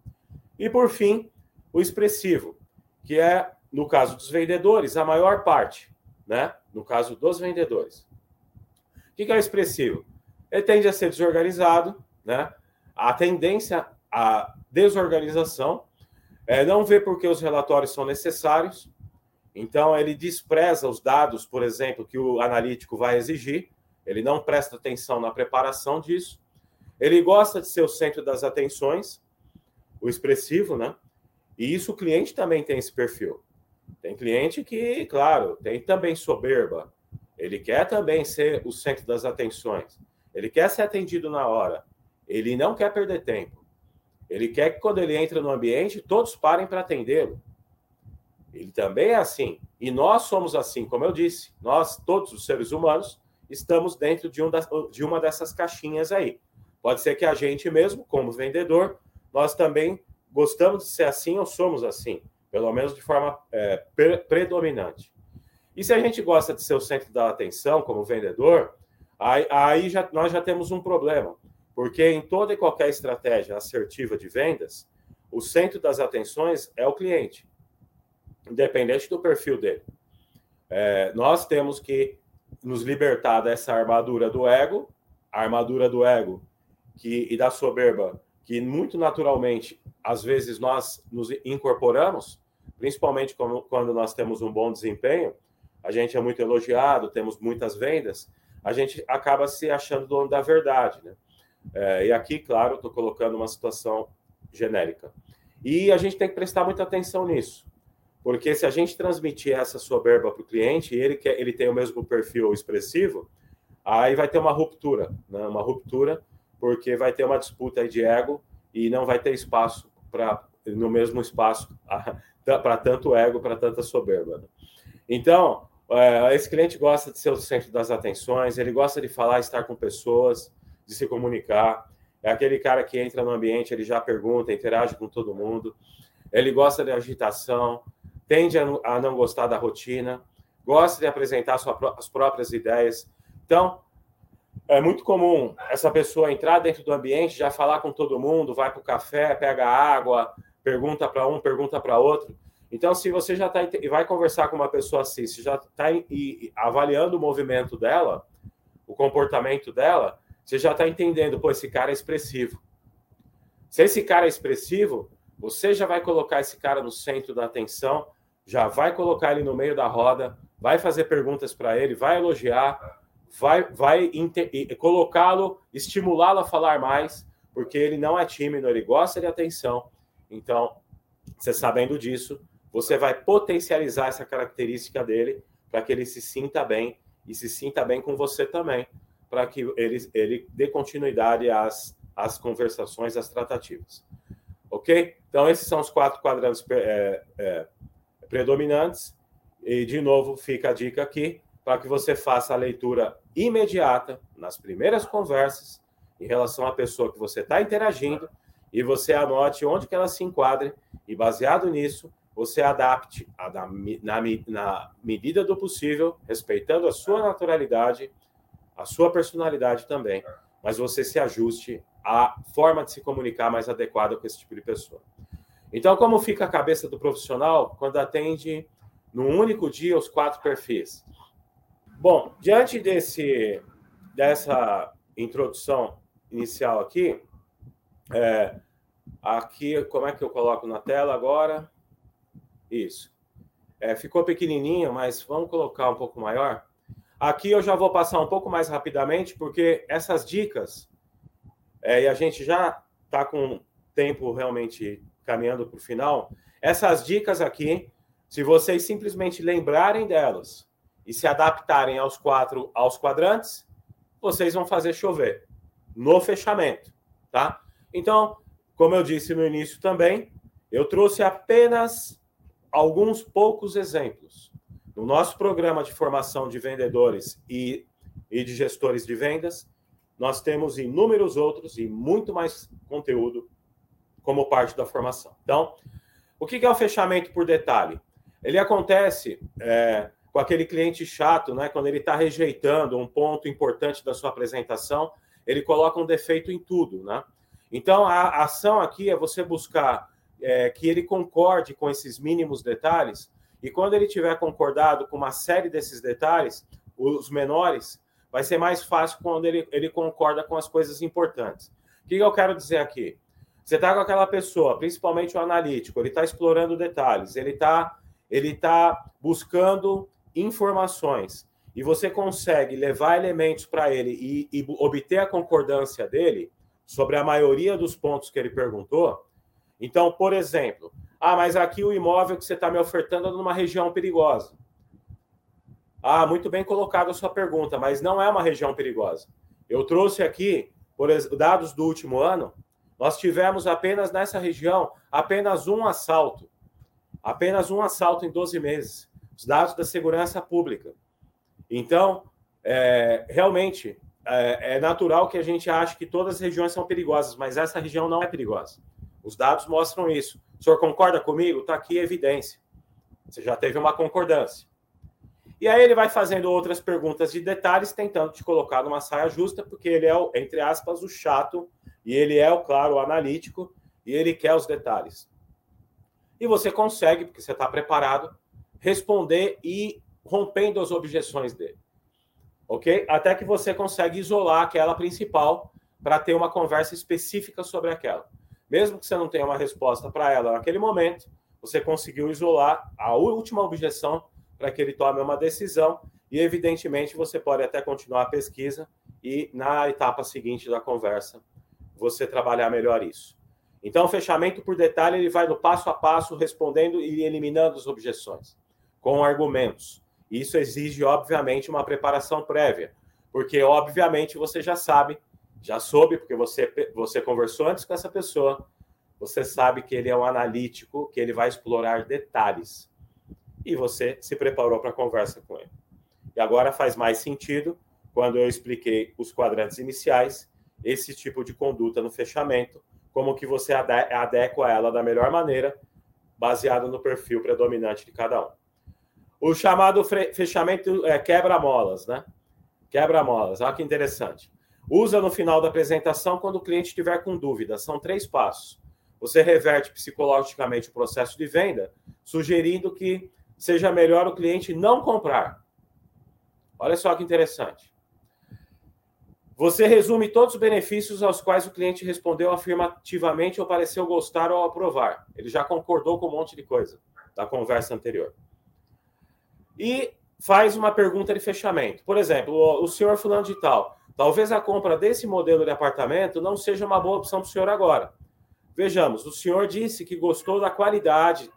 E por fim, o expressivo, que é, no caso dos vendedores, a maior parte, né? No caso dos vendedores. O que é o expressivo? Ele tende a ser desorganizado, né? A tendência a desorganização, é, não vê porque os relatórios são necessários, então ele despreza os dados, por exemplo, que o analítico vai exigir, ele não presta atenção na preparação disso, ele gosta de ser o centro das atenções, o expressivo, né? E isso o cliente também tem esse perfil. Tem cliente que, claro, tem também soberba. Ele quer também ser o centro das atenções. Ele quer ser atendido na hora. Ele não quer perder tempo. Ele quer que quando ele entra no ambiente, todos parem para atendê-lo. Ele também é assim. E nós somos assim, como eu disse. Nós, todos os seres humanos, estamos dentro de, um das, de uma dessas caixinhas aí. Pode ser que a gente mesmo, como vendedor, nós também gostamos de ser assim ou somos assim, pelo menos de forma é, pre predominante. E se a gente gosta de ser o centro da atenção como vendedor, aí, aí já, nós já temos um problema. Porque em toda e qualquer estratégia assertiva de vendas, o centro das atenções é o cliente, independente do perfil dele. É, nós temos que nos libertar dessa armadura do ego, a armadura do ego que, e da soberba, que muito naturalmente, às vezes, nós nos incorporamos, principalmente quando, nós temos um bom desempenho, a gente é muito elogiado, temos muitas vendas, a gente acaba se achando dono da verdade, né? É, e aqui, claro, estou colocando uma situação genérica. E a gente tem que prestar muita atenção nisso, porque se a gente transmitir essa soberba para o cliente e ele, quer, ele tem o mesmo perfil expressivo, aí vai ter uma ruptura, né? uma ruptura, porque vai ter uma disputa de ego e não vai ter espaço para no mesmo espaço para tanto ego, para tanta soberba. Né? Então, é, esse cliente gosta de ser o centro das atenções, ele gosta de falar, estar com pessoas, de se comunicar. É aquele cara que entra no ambiente, ele já pergunta, interage com todo mundo. Ele gosta de agitação, tende a, não gostar da rotina, gosta de apresentar sua, as próprias ideias. Então, é muito comum essa pessoa entrar dentro do ambiente, já falar com todo mundo, vai para o café, pega água, pergunta para um, pergunta para outro. Então, se você já está e vai conversar com uma pessoa assim, se já está avaliando o movimento dela, o comportamento dela, você já está entendendo, pô, esse cara é expressivo. Se esse cara é expressivo, você já vai colocar esse cara no centro da atenção, já vai colocar ele no meio da roda, vai fazer perguntas para ele, vai elogiar, vai, vai colocá-lo, estimulá-lo a falar mais, porque ele não é tímido, ele gosta de atenção. Então, você sabendo disso, você vai potencializar essa característica dele para que ele se sinta bem e se sinta bem com você também, para que ele, ele dê continuidade às, às conversações, às tratativas. Ok? Então, esses são os quatro quadrantes é, é, predominantes. E, de novo, fica a dica aqui para que você faça a leitura imediata nas primeiras conversas em relação à pessoa que você está interagindo e você anote onde que ela se enquadre e, baseado nisso, você adapte a, na, na, na medida do possível, respeitando a sua naturalidade, a sua personalidade também, mas você se ajuste à forma de se comunicar mais adequada com esse tipo de pessoa. Então, como fica a cabeça do profissional quando atende num único dia os quatro perfis? Bom, diante desse dessa introdução inicial aqui, é, aqui como é que eu coloco na tela agora? Isso. É, ficou pequenininho, mas vamos colocar um pouco maior. Aqui eu já vou passar um pouco mais rapidamente, porque essas dicas, é, e a gente já está com tempo realmente caminhando para o final. Essas dicas aqui, se vocês simplesmente lembrarem delas e se adaptarem aos quatro aos quadrantes, vocês vão fazer chover no fechamento, tá? Então, como eu disse no início também, eu trouxe apenas alguns poucos exemplos. No nosso programa de formação de vendedores e, e de gestores de vendas, nós temos inúmeros outros e muito mais conteúdo como parte da formação. Então, o que é o fechamento por detalhe? Ele acontece é, com aquele cliente chato, né? Quando ele está rejeitando um ponto importante da sua apresentação, ele coloca um defeito em tudo, né? Então, a ação aqui é você buscar é, que ele concorde com esses mínimos detalhes, e quando ele tiver concordado com uma série desses detalhes, os menores, vai ser mais fácil quando ele, ele concorda com as coisas importantes. O que eu quero dizer aqui? Você está com aquela pessoa, principalmente o analítico, ele está explorando detalhes, ele está ele tá buscando informações, e você consegue levar elementos para ele e, e obter a concordância dele sobre a maioria dos pontos que ele perguntou, então, por exemplo, ah, mas aqui o imóvel que você está me ofertando é numa região perigosa. Ah, muito bem colocado a sua pergunta, mas não é uma região perigosa. Eu trouxe aqui, por dados do último ano, nós tivemos apenas nessa região apenas um assalto. Apenas um assalto em 12 meses. Os dados da segurança pública. Então, é, realmente, é, é natural que a gente ache que todas as regiões são perigosas, mas essa região não é perigosa. Os dados mostram isso. O senhor concorda comigo? Está aqui a evidência. Você já teve uma concordância. E aí ele vai fazendo outras perguntas de detalhes, tentando te colocar numa saia justa, porque ele é, entre aspas, o chato, e ele é, claro, o analítico, e ele quer os detalhes. E você consegue, porque você está preparado, responder e rompendo as objeções dele. Ok? Até que você consegue isolar aquela principal para ter uma conversa específica sobre aquela. Mesmo que você não tenha uma resposta para ela naquele momento, você conseguiu isolar a última objeção para que ele tome uma decisão e, evidentemente, você pode até continuar a pesquisa e, na etapa seguinte da conversa, você trabalhar melhor isso. Então, o fechamento por detalhe ele vai no passo a passo, respondendo e eliminando as objeções, com argumentos. Isso exige, obviamente, uma preparação prévia, porque, obviamente, você já sabe já soube, porque você, você conversou antes com essa pessoa, você sabe que ele é um analítico, que ele vai explorar detalhes. E você se preparou para a conversa com ele. E agora faz mais sentido, quando eu expliquei os quadrantes iniciais, esse tipo de conduta no fechamento, como que você adequa ela da melhor maneira, baseado no perfil predominante de cada um. O chamado fechamento é, quebra-molas, né? Quebra-molas, olha que interessante. Usa no final da apresentação quando o cliente estiver com dúvida. São três passos. Você reverte psicologicamente o processo de venda, sugerindo que seja melhor o cliente não comprar. Olha só que interessante. Você resume todos os benefícios aos quais o cliente respondeu afirmativamente ou pareceu gostar ou aprovar. Ele já concordou com um monte de coisa da conversa anterior. E faz uma pergunta de fechamento. Por exemplo, o, senhor fulano de tal, talvez a compra desse modelo de apartamento não seja uma boa opção para o senhor agora. Vejamos, o senhor disse que gostou da qualidade,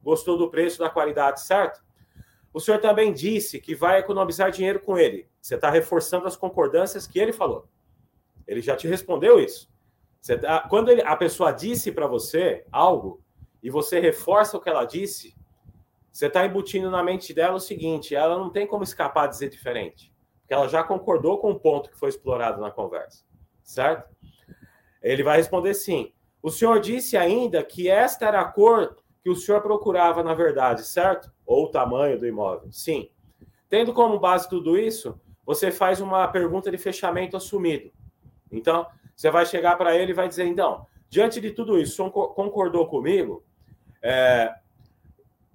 gostou do preço da qualidade, certo? O senhor também disse que vai economizar dinheiro com ele. Você está reforçando as concordâncias que ele falou. Ele já te respondeu isso. Tá, quando ele, a pessoa disse para você algo e você reforça o que ela disse, você está embutindo na mente dela o seguinte: ela não tem como escapar de dizer diferente, porque ela já concordou com o ponto que foi explorado na conversa, certo? Ele vai responder sim. O senhor disse ainda que esta era a cor que o senhor procurava na verdade, certo? Ou o tamanho do imóvel. Sim. Tendo como base tudo isso, você faz uma pergunta de fechamento assumido. Então, você vai chegar para ele e vai dizer: então, diante de tudo isso, o senhor concordou comigo? É,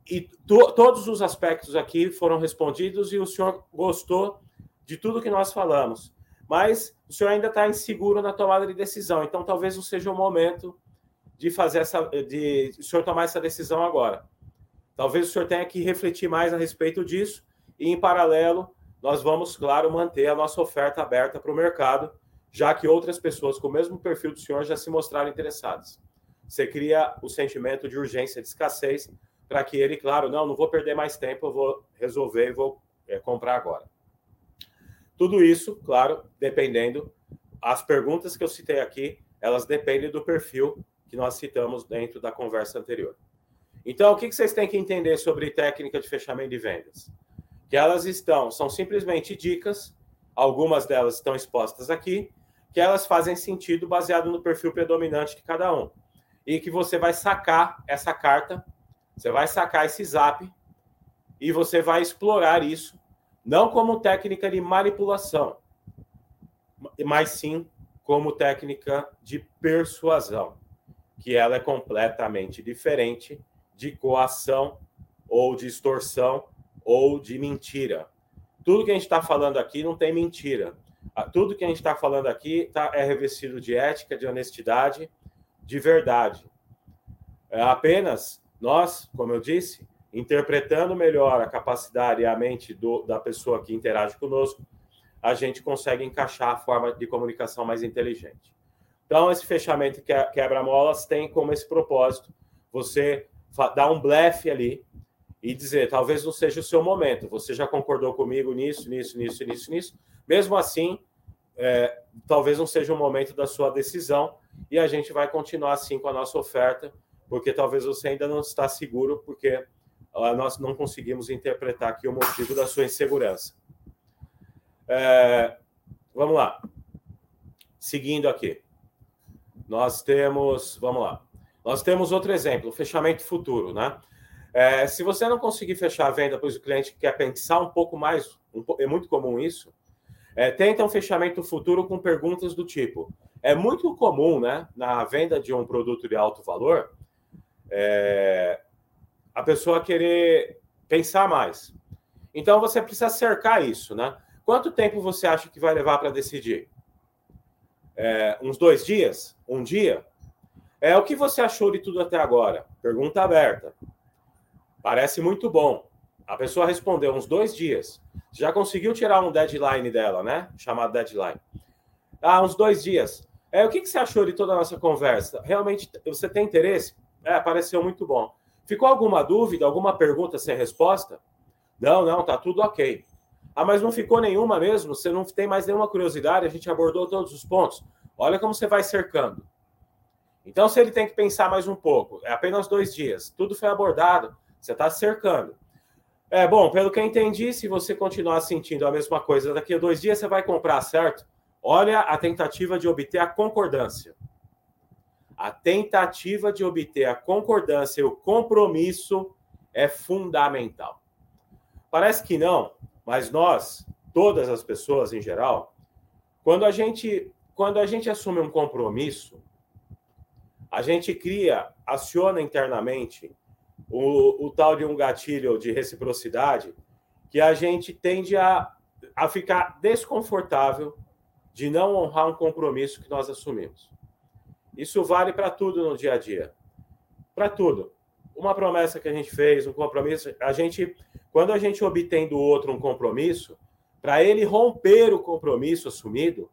e to, todos os aspectos aqui foram respondidos e o senhor gostou de tudo que nós falamos. Mas o senhor ainda está inseguro na tomada de decisão, então talvez não seja o momento de fazer essa, de o senhor tomar essa decisão agora. Talvez o senhor tenha que refletir mais a respeito disso e, em paralelo, nós vamos, claro, manter a nossa oferta aberta para o mercado, já que outras pessoas com o mesmo perfil do senhor já se mostraram interessadas. Você cria o sentimento de urgência, de escassez, para que ele, claro, não, não vou perder mais tempo, eu vou resolver e vou é, comprar agora. Tudo isso, claro, dependendo, as perguntas que eu citei aqui, elas dependem do perfil que nós citamos dentro da conversa anterior. Então, o que vocês têm que entender sobre técnica de fechamento de vendas? Que elas estão, são simplesmente dicas, algumas delas estão expostas aqui, que elas fazem sentido baseado no perfil predominante de cada um. E que você vai sacar essa carta você vai sacar esse zap e você vai explorar isso, não como técnica de manipulação, mas sim como técnica de persuasão, que ela é completamente diferente de coação ou de extorsão ou de mentira. Tudo que a gente está falando aqui não tem mentira. Tudo que a gente está falando aqui tá, é revestido de ética, de honestidade, de verdade. É apenas nós, como eu disse, interpretando melhor a capacidade e a mente do, da pessoa que interage conosco, a gente consegue encaixar a forma de comunicação mais inteligente. Então, esse fechamento quebra-molas tem como esse propósito você dar um blefe ali e dizer, talvez não seja o seu momento, você já concordou comigo nisso, nisso, nisso, nisso, nisso. Mesmo assim, é, talvez não seja o momento da sua decisão e a gente vai continuar assim com a nossa oferta porque talvez você ainda não está seguro, porque uh, nós não conseguimos interpretar aqui o motivo da sua insegurança. É, vamos lá. Seguindo aqui. Nós temos, vamos lá. Nós temos outro exemplo, o fechamento futuro, né? É, se você não conseguir fechar a venda, pois o cliente quer pensar um pouco mais, um, é muito comum isso. É, tenta um fechamento futuro com perguntas do tipo: é muito comum, né, na venda de um produto de alto valor, é, a pessoa querer pensar mais. Então você precisa cercar isso, né? Quanto tempo você acha que vai levar para decidir? É, uns dois dias? Um dia? É o que você achou de tudo até agora? Pergunta aberta. Parece muito bom. A pessoa respondeu uns dois dias. Já conseguiu tirar um deadline dela, né? Chamado deadline. Ah, uns dois dias. É, o que, que você achou de toda a nossa conversa? Realmente você tem interesse? É, pareceu muito bom. Ficou alguma dúvida, alguma pergunta sem resposta? Não, não, tá tudo ok. Ah, mas não ficou nenhuma mesmo? Você não tem mais nenhuma curiosidade? A gente abordou todos os pontos. Olha como você vai cercando. Então, se ele tem que pensar mais um pouco, é apenas dois dias, tudo foi abordado, você está cercando. É bom, pelo que eu entendi, se você continuar sentindo a mesma coisa daqui a dois dias, você vai comprar, certo? Olha a tentativa de obter a concordância. A tentativa de obter a concordância e o compromisso é fundamental. Parece que não, mas nós, todas as pessoas em geral, quando a gente, quando a gente assume um compromisso, a gente cria, aciona internamente o, o tal de um gatilho de reciprocidade que a gente tende a, a ficar desconfortável de não honrar um compromisso que nós assumimos. Isso vale para tudo no dia a dia. Para tudo. Uma promessa que a gente fez, um compromisso, a gente, quando a gente obtém do outro um compromisso, para ele romper o compromisso assumido,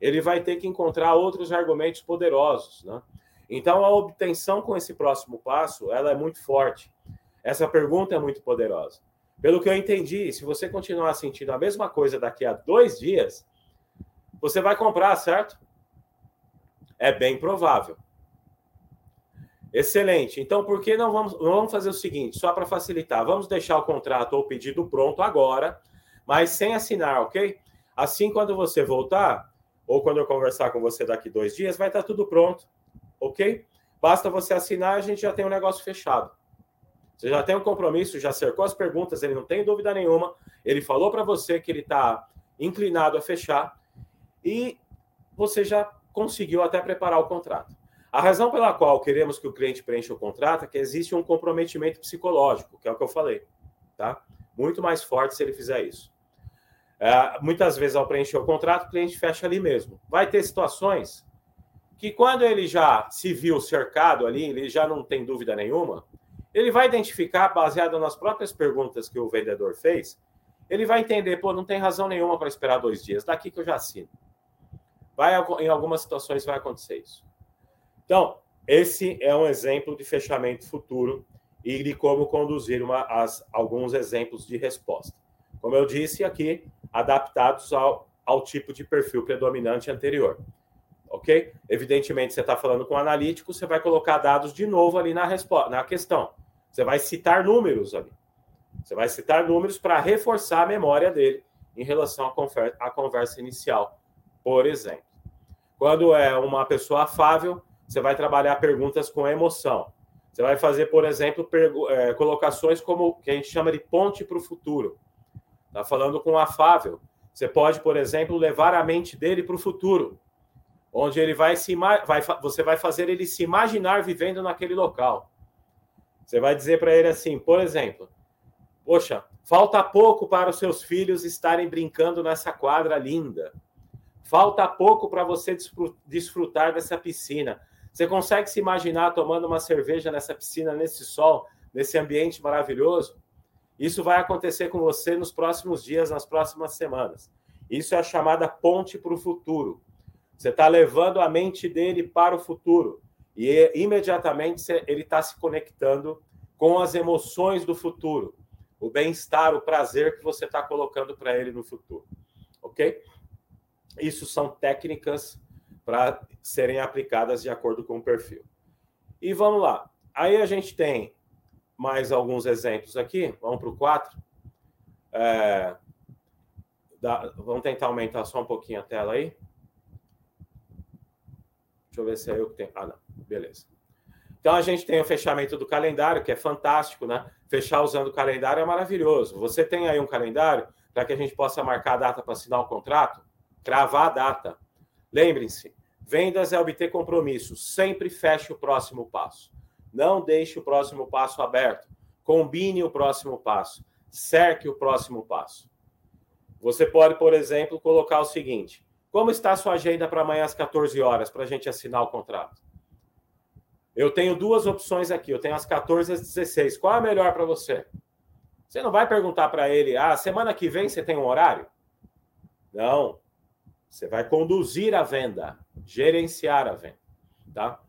ele vai ter que encontrar outros argumentos poderosos, né? Então a obtenção com esse próximo passo, ela é muito forte. Essa pergunta é muito poderosa. Pelo que eu entendi, se você continuar sentindo a mesma coisa daqui a dois dias, você vai comprar, certo? É bem provável. Excelente. Então, por que não vamos, vamos fazer o seguinte, só para facilitar? Vamos deixar o contrato ou o pedido pronto agora, mas sem assinar, ok? Assim, quando você voltar, ou quando eu conversar com você daqui dois dias, vai estar tudo pronto, ok? Basta você assinar, a gente já tem um negócio fechado. Você já tem um compromisso, já cercou as perguntas, ele não tem dúvida nenhuma. Ele falou para você que ele está inclinado a fechar e você já conseguiu até preparar o contrato. A razão pela qual queremos que o cliente preencha o contrato é que existe um comprometimento psicológico, que é o que eu falei, tá? Muito mais forte se ele fizer isso. É, muitas vezes, ao preencher o contrato, o cliente fecha ali mesmo. Vai ter situações que, quando ele já se viu cercado ali, ele já não tem dúvida nenhuma, ele vai identificar, baseado nas próprias perguntas que o vendedor fez, ele vai entender, pô, não tem razão nenhuma para esperar dois dias, daqui que eu já assino. Vai, em algumas situações vai acontecer isso. Então, esse é um exemplo de fechamento futuro e de como conduzir uma, as, alguns exemplos de resposta. Como eu disse aqui, adaptados ao, ao tipo de perfil predominante anterior. Ok? Evidentemente, você está falando com um analítico, você vai colocar dados de novo ali na, resposta, na questão. Você vai citar números ali. Você vai citar números para reforçar a memória dele em relação à conversa inicial, por exemplo. Quando é uma pessoa afável, você vai trabalhar perguntas com emoção. Você vai fazer, por exemplo, é, colocações como que a gente chama de ponte para o futuro. Está falando com um afável. Você pode, por exemplo, levar a mente dele para o futuro, onde ele vai se vai, você vai fazer ele se imaginar vivendo naquele local. Você vai dizer para ele assim, por exemplo, poxa, falta pouco para os seus filhos estarem brincando nessa quadra linda. Falta pouco para você desfrutar dessa piscina. Você consegue se imaginar tomando uma cerveja nessa piscina, nesse sol, nesse ambiente maravilhoso? Isso vai acontecer com você nos próximos dias, nas próximas semanas. Isso é a chamada ponte para o futuro. Você está levando a mente dele para o futuro. E imediatamente ele está se conectando com as emoções do futuro, o bem-estar, o prazer que você está colocando para ele no futuro. Ok? Isso são técnicas para serem aplicadas de acordo com o perfil. E vamos lá. Aí a gente tem mais alguns exemplos aqui. Vamos para o 4. É, dá, vamos tentar aumentar só um pouquinho a tela aí. Deixa eu ver se é eu que tenho. Ah, não. Beleza. Então a gente tem o fechamento do calendário, que é fantástico, né? Fechar usando o calendário é maravilhoso. Você tem aí um calendário para que a gente possa marcar a data para assinar o contrato, cravar a data. Lembrem-se, vendas é obter compromisso. Sempre feche o próximo passo. Não deixe o próximo passo aberto. Combine o próximo passo. Cerque o próximo passo. Você pode, por exemplo, colocar o seguinte: como está a sua agenda para amanhã às 14 horas para a gente assinar o contrato? Eu tenho duas opções aqui. Eu tenho as 14 e as 16. Qual é a melhor para você? Você não vai perguntar para ele, ah, semana que vem você tem um horário? Não. Você vai conduzir a venda, gerenciar a venda, tá?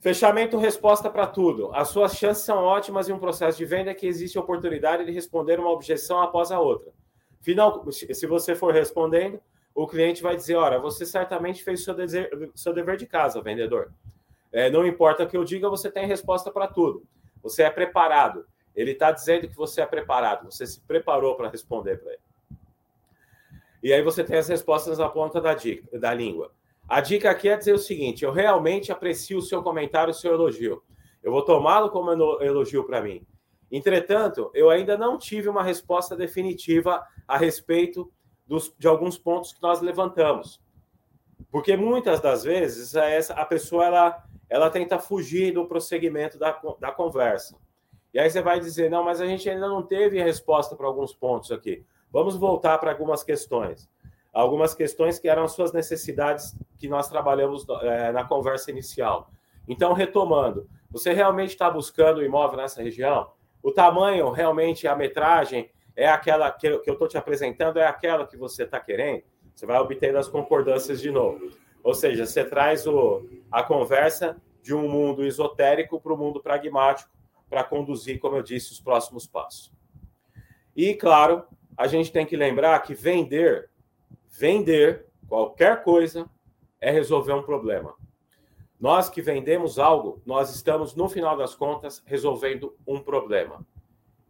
Fechamento, resposta para tudo. As suas chances são ótimas em um processo de venda que existe oportunidade de responder uma objeção após a outra. Final, se você for respondendo, o cliente vai dizer: Olha, você certamente fez seu, dever, seu dever de casa, vendedor. É, não importa o que eu diga, você tem resposta para tudo. Você é preparado. Ele está dizendo que você é preparado. Você se preparou para responder para ele. E aí você tem as respostas na ponta da, dica, da língua. A dica aqui é dizer o seguinte: eu realmente aprecio o seu comentário, o seu elogio. Eu vou tomá-lo como elogio para mim. Entretanto, eu ainda não tive uma resposta definitiva a respeito dos, de alguns pontos que nós levantamos. Porque muitas das vezes a pessoa ela, ela tenta fugir do prosseguimento da, da conversa. E aí você vai dizer: não, mas a gente ainda não teve resposta para alguns pontos aqui. Vamos voltar para algumas questões. Algumas questões que eram suas necessidades que nós trabalhamos é, na conversa inicial. Então, retomando, você realmente está buscando imóvel nessa região? O tamanho, realmente, a metragem é aquela que eu estou te apresentando, é aquela que você está querendo? Você vai obtendo as concordâncias de novo. Ou seja, você traz o, a conversa de um mundo esotérico para o mundo pragmático para conduzir, como eu disse, os próximos passos. E, claro, a gente tem que lembrar que vender, vender qualquer coisa é resolver um problema. Nós que vendemos algo, nós estamos, no final das contas, resolvendo um problema.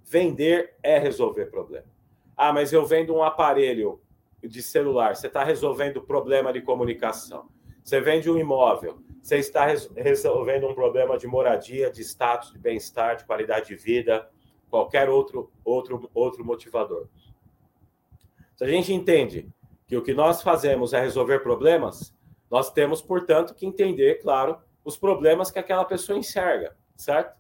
Vender é resolver problema. Ah, mas eu vendo um aparelho de celular, você está resolvendo problema de comunicação. Você vende um imóvel, você está resolvendo um problema de moradia, de status, de bem-estar, de qualidade de vida, qualquer outro, outro, outro motivador. Se a gente entende que o que nós fazemos é resolver problemas, nós temos, portanto, que entender, claro, os problemas que aquela pessoa enxerga, certo?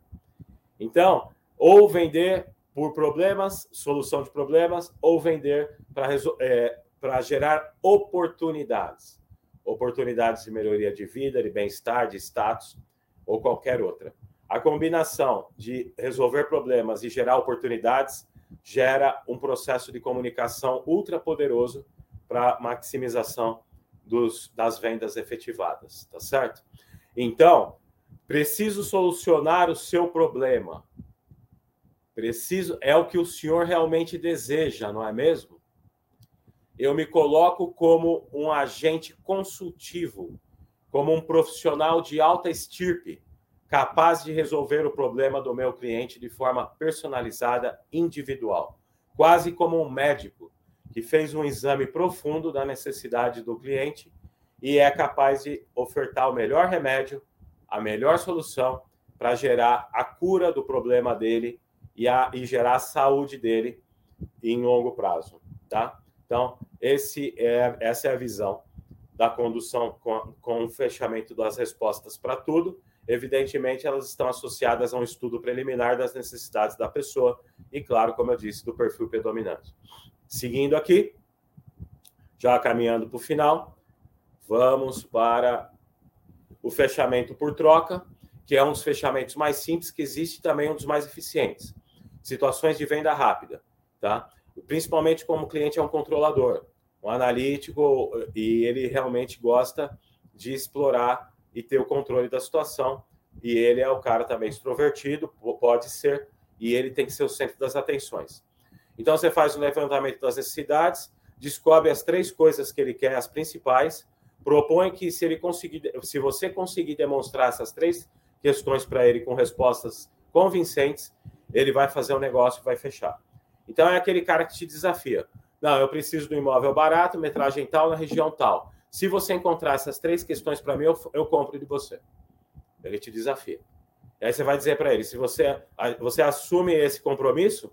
Então, ou vender por problemas, solução de problemas, ou vender para é, gerar oportunidades. Oportunidades de melhoria de vida, de bem-estar, de status, ou qualquer outra. A combinação de resolver problemas e gerar oportunidades gera um processo de comunicação ultra poderoso para maximização dos, das vendas efetivadas, tá certo? Então, preciso solucionar o seu problema. Preciso, é o que o senhor realmente deseja, não é mesmo? Eu me coloco como um agente consultivo, como um profissional de alta estirpe, capaz de resolver o problema do meu cliente de forma personalizada, individual, quase como um médico que fez um exame profundo da necessidade do cliente e é capaz de ofertar o melhor remédio, a melhor solução para gerar a cura do problema dele e, a, e gerar a saúde dele em longo prazo, tá? Então, esse é, essa é a visão da condução com, com o fechamento das respostas para tudo. Evidentemente, elas estão associadas a um estudo preliminar das necessidades da pessoa e, claro, como eu disse, do perfil predominante. Seguindo aqui, já caminhando para o final, vamos para o fechamento por troca, que é um dos fechamentos mais simples que existe também um dos mais eficientes. Situações de venda rápida, tá? Principalmente como o cliente é um controlador, um analítico e ele realmente gosta de explorar e ter o controle da situação. E ele é o cara também extrovertido, pode ser, e ele tem que ser o centro das atenções. Então você faz o levantamento das necessidades, descobre as três coisas que ele quer, as principais, propõe que se ele conseguir, se você conseguir demonstrar essas três questões para ele com respostas convincentes, ele vai fazer um negócio e vai fechar. Então é aquele cara que te desafia. Não, eu preciso do imóvel barato, metragem tal, na região tal. Se você encontrar essas três questões para mim, eu, eu compro de você. Ele te desafia. E aí você vai dizer para ele: se você, você assume esse compromisso,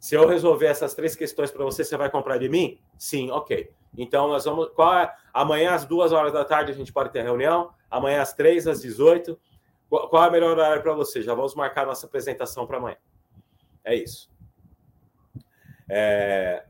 se eu resolver essas três questões para você, você vai comprar de mim? Sim, ok. Então nós vamos. Qual é? Amanhã às duas horas da tarde a gente pode ter reunião. Amanhã às três, às 18. Qual é o melhor horário para você? Já vamos marcar nossa apresentação para amanhã. É isso. É...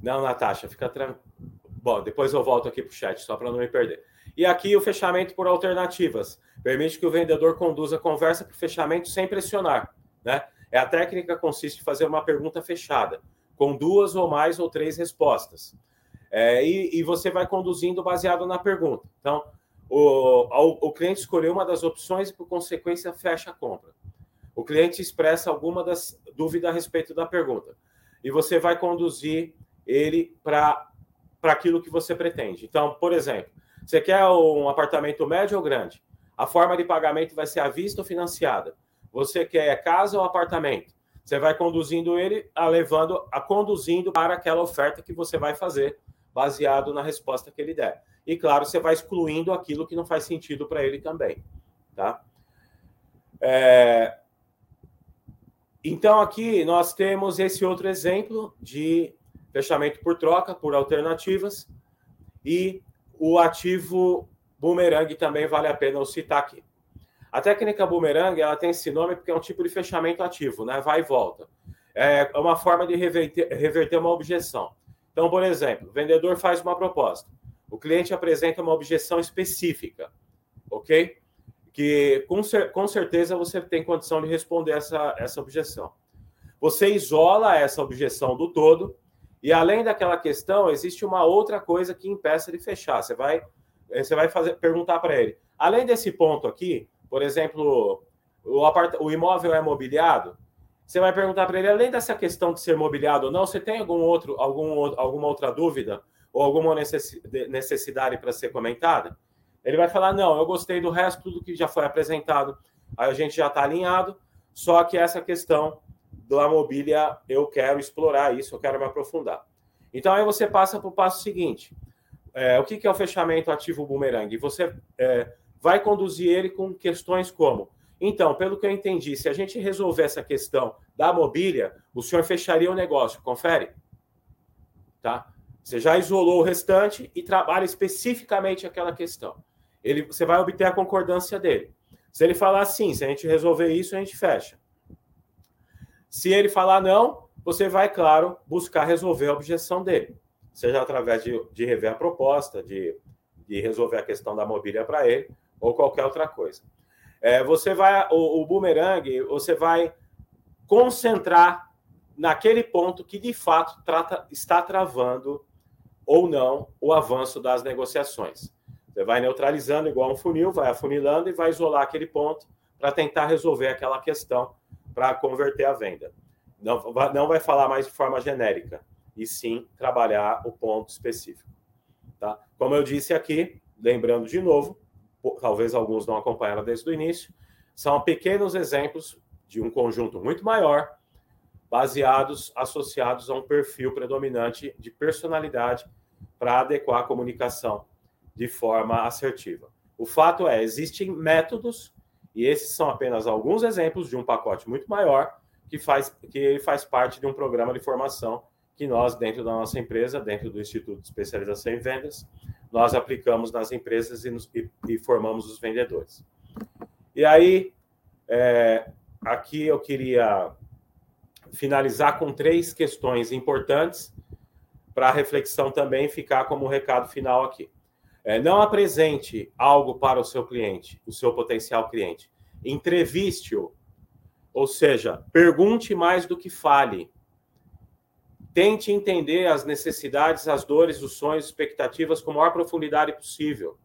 Não, Natasha, fica tranquilo. Bom, depois eu volto aqui para o chat, só para não me perder. E aqui o fechamento por alternativas. Permite que o vendedor conduza a conversa para o fechamento sem pressionar. Né? É a técnica consiste em fazer uma pergunta fechada, com duas ou mais ou três respostas. É, e, e, você vai conduzindo baseado na pergunta. Então, o, o, o cliente escolheu uma das opções e, por consequência, fecha a compra. O cliente expressa alguma das dúvidas a respeito da pergunta. E você vai conduzir ele para aquilo que você pretende. Então, por exemplo, você quer um apartamento médio ou grande? A forma de pagamento vai ser à vista ou financiada? Você quer casa ou apartamento? Você vai conduzindo ele, a levando, a conduzindo para aquela oferta que você vai fazer baseado na resposta que ele der. E claro, você vai excluindo aquilo que não faz sentido para ele também, tá? É... Então aqui nós temos esse outro exemplo de fechamento por troca, por alternativas, e o ativo boomerang também vale a pena eu citar aqui. A técnica boomerang ela tem esse nome porque é um tipo de fechamento ativo, né? Vai e volta. É uma forma de reverter, reverter uma objeção. Então, por exemplo, o vendedor faz uma proposta, o cliente apresenta uma objeção específica, ok? Que com, com certeza você tem condição de responder essa, essa objeção. Você isola essa objeção do todo e além daquela questão, existe uma outra coisa que impeça de fechar. Você vai, eh, você vai fazer, perguntar para ele. Além desse ponto aqui, por exemplo, o, o imóvel é mobiliado, você vai perguntar para ele, além dessa questão de ser mobiliado ou não, você tem algum outro, algum, alguma outra dúvida ou alguma necessidade para ser comentada? Ele vai falar, não, eu gostei do resto, tudo que já foi apresentado, a gente já está alinhado, só que essa questão da mobília, eu quero explorar isso, eu quero me aprofundar. Então, aí você passa para o passo seguinte. É, o que, que, é o fechamento ativo boomerang? Você é, vai conduzir ele com questões como: então, pelo que eu entendi, se a gente resolver essa questão da mobília, o senhor fecharia o negócio, confere? Tá? Você já isolou o restante e trabalha especificamente aquela questão. Ele, você vai obter a concordância dele. Se ele falar sim, se a gente resolver isso, a gente fecha. Se ele falar não, você vai, claro, buscar resolver a objeção dele, seja através de, de rever a proposta, de, de resolver a questão da mobília para ele, ou qualquer outra coisa. É, você vai, o, o boomerang, você vai concentrar naquele ponto que de fato trata, está travando ou não o avanço das negociações. Você vai neutralizando igual um funil, vai afunilando e vai isolar aquele ponto para tentar resolver aquela questão para converter a venda. Não, não vai falar mais de forma genérica, e sim trabalhar o ponto específico. Tá? Como eu disse aqui, lembrando de novo, talvez alguns não acompanharam desde o início, são pequenos exemplos de um conjunto muito maior, baseados, associados a um perfil predominante de personalidade para adequar a comunicação de forma assertiva. O fato é, existem métodos e esses são apenas alguns exemplos de um pacote muito maior que faz, que faz parte de um programa de formação que nós, dentro da nossa empresa, dentro do Instituto de Especialização em Vendas, nós aplicamos nas empresas e, nos, e, e formamos os vendedores. E aí, é, aqui eu queria finalizar com três questões importantes para a reflexão também ficar como recado final aqui. É, não apresente algo para o seu cliente, o seu potencial cliente. Entreviste-o. Ou seja, pergunte mais do que fale. Tente entender as necessidades, as dores, os sonhos, expectativas com a maior profundidade possível.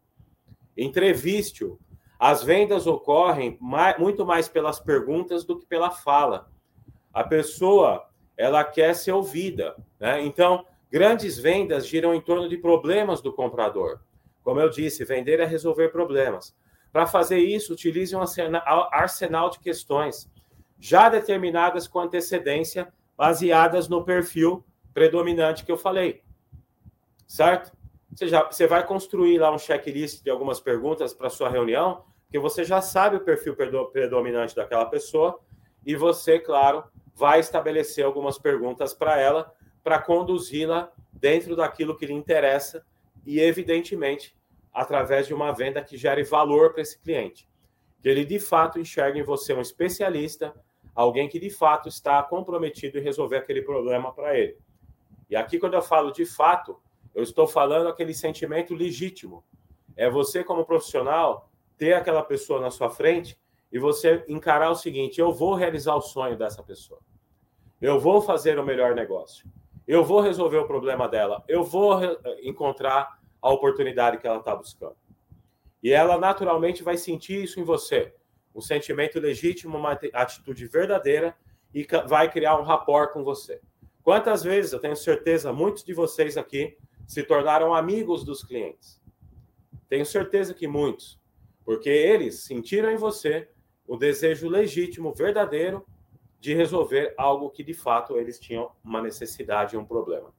Entreviste-o. As vendas ocorrem mais, muito mais pelas perguntas do que pela fala. A pessoa, ela quer ser ouvida. Né? Então, grandes vendas giram em torno de problemas do comprador. Como eu disse, vender é resolver problemas. Para fazer isso, utilize um arsenal de questões já determinadas com antecedência, baseadas no perfil predominante que eu falei. Certo? Você, já, você vai construir lá um checklist de algumas perguntas para sua reunião, porque você já sabe o perfil predominante daquela pessoa e você, claro, vai estabelecer algumas perguntas para ela para conduzi-la dentro daquilo que lhe interessa e, evidentemente, através de uma venda que gere valor para esse cliente. Que ele, de fato, enxergue em você um especialista, alguém que, de fato, está comprometido em resolver aquele problema para ele. E aqui, quando eu falo de fato, eu estou falando aquele sentimento legítimo. É você, como profissional, ter aquela pessoa na sua frente e você encarar o seguinte: eu vou realizar o sonho dessa pessoa. Eu vou fazer o melhor negócio. Eu vou resolver o problema dela. Eu vou encontrar a oportunidade que ela está buscando. E ela naturalmente vai sentir isso em você. Um sentimento legítimo, uma atitude verdadeira e vai criar um rapport com você. Quantas vezes, eu tenho certeza, muitos de vocês aqui se tornaram amigos dos clientes. Tenho certeza que muitos, porque eles sentiram em você o desejo legítimo, verdadeiro, de resolver algo que de fato eles tinham uma necessidade um problema.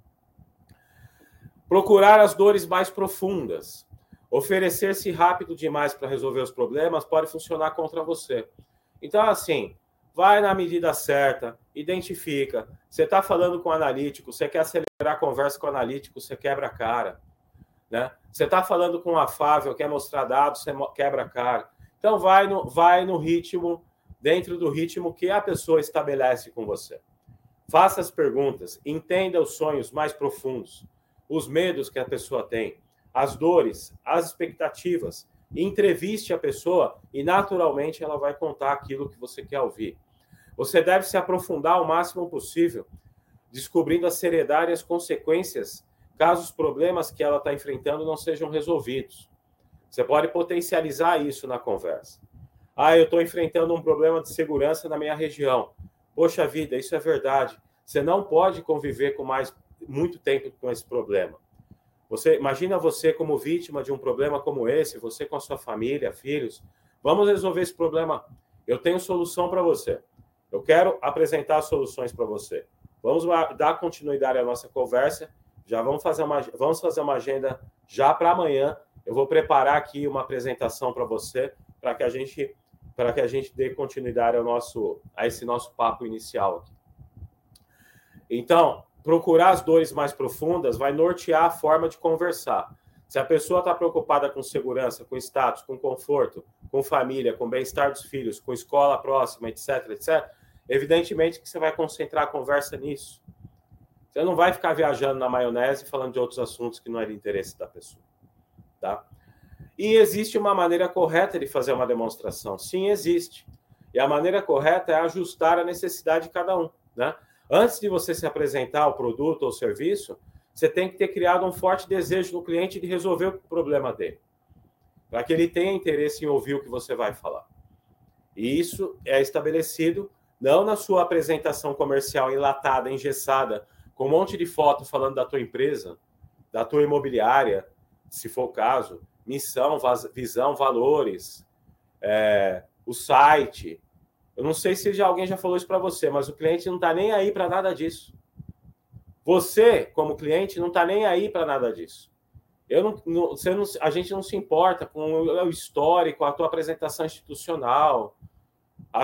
Procurar as dores mais profundas. Oferecer-se rápido demais para resolver os problemas pode funcionar contra você. Então, assim, vai na medida certa, identifica. Você está falando com o analítico, você quer acelerar a conversa com o analítico, você quebra a cara. Né? Você está falando com o afável, quer mostrar dados, você quebra a cara. Então, vai no, vai no ritmo, dentro do ritmo que a pessoa estabelece com você. Faça as perguntas, entenda os sonhos mais profundos, os medos que a pessoa tem, as dores, as expectativas. Entreviste a pessoa e, naturalmente, ela vai contar aquilo que você quer ouvir. Você deve se aprofundar o máximo possível, descobrindo a seriedade e as consequências caso os problemas que ela está enfrentando não sejam resolvidos. Você pode potencializar isso na conversa. Ah, eu estou enfrentando um problema de segurança na minha região. Poxa vida, isso é verdade. Você não pode conviver com mais muito tempo com esse problema. Você imagina você como vítima de um problema como esse, você com a sua família, filhos. Vamos resolver esse problema. Eu tenho solução para você. Eu quero apresentar soluções para você. Vamos dar continuidade à nossa conversa. Já vamos fazer uma, vamos fazer uma agenda já para amanhã. Eu vou preparar aqui uma apresentação para você, para que a gente para que a gente dê continuidade ao nosso a esse nosso papo inicial aqui. Então, procurar as dores mais profundas vai nortear a forma de conversar. Se a pessoa está preocupada com segurança, com status, com conforto, com família, com bem-estar dos filhos, com escola próxima, etc, etc, Evidentemente que você vai concentrar a conversa nisso. Você não vai ficar viajando na maionese falando de outros assuntos que não é de interesse da pessoa. Tá? E existe uma maneira correta de fazer uma demonstração. Sim, existe. E a maneira correta é ajustar a necessidade de cada um. Né? Antes de você se apresentar o produto ou serviço, você tem que ter criado um forte desejo no cliente de resolver o problema dele, para que ele tenha interesse em ouvir o que você vai falar. E isso é estabelecido não na sua apresentação comercial enlatada, engessada, com um monte de foto falando da tua empresa, da tua imobiliária, se for o caso, missão, visão, valores, é, o site. Eu não sei se já alguém já falou isso para você, mas o cliente não está nem aí para nada disso. Você, como cliente, não está nem aí para nada disso. Eu não, não, você não, a gente não se importa com o histórico, a tua apresentação institucional,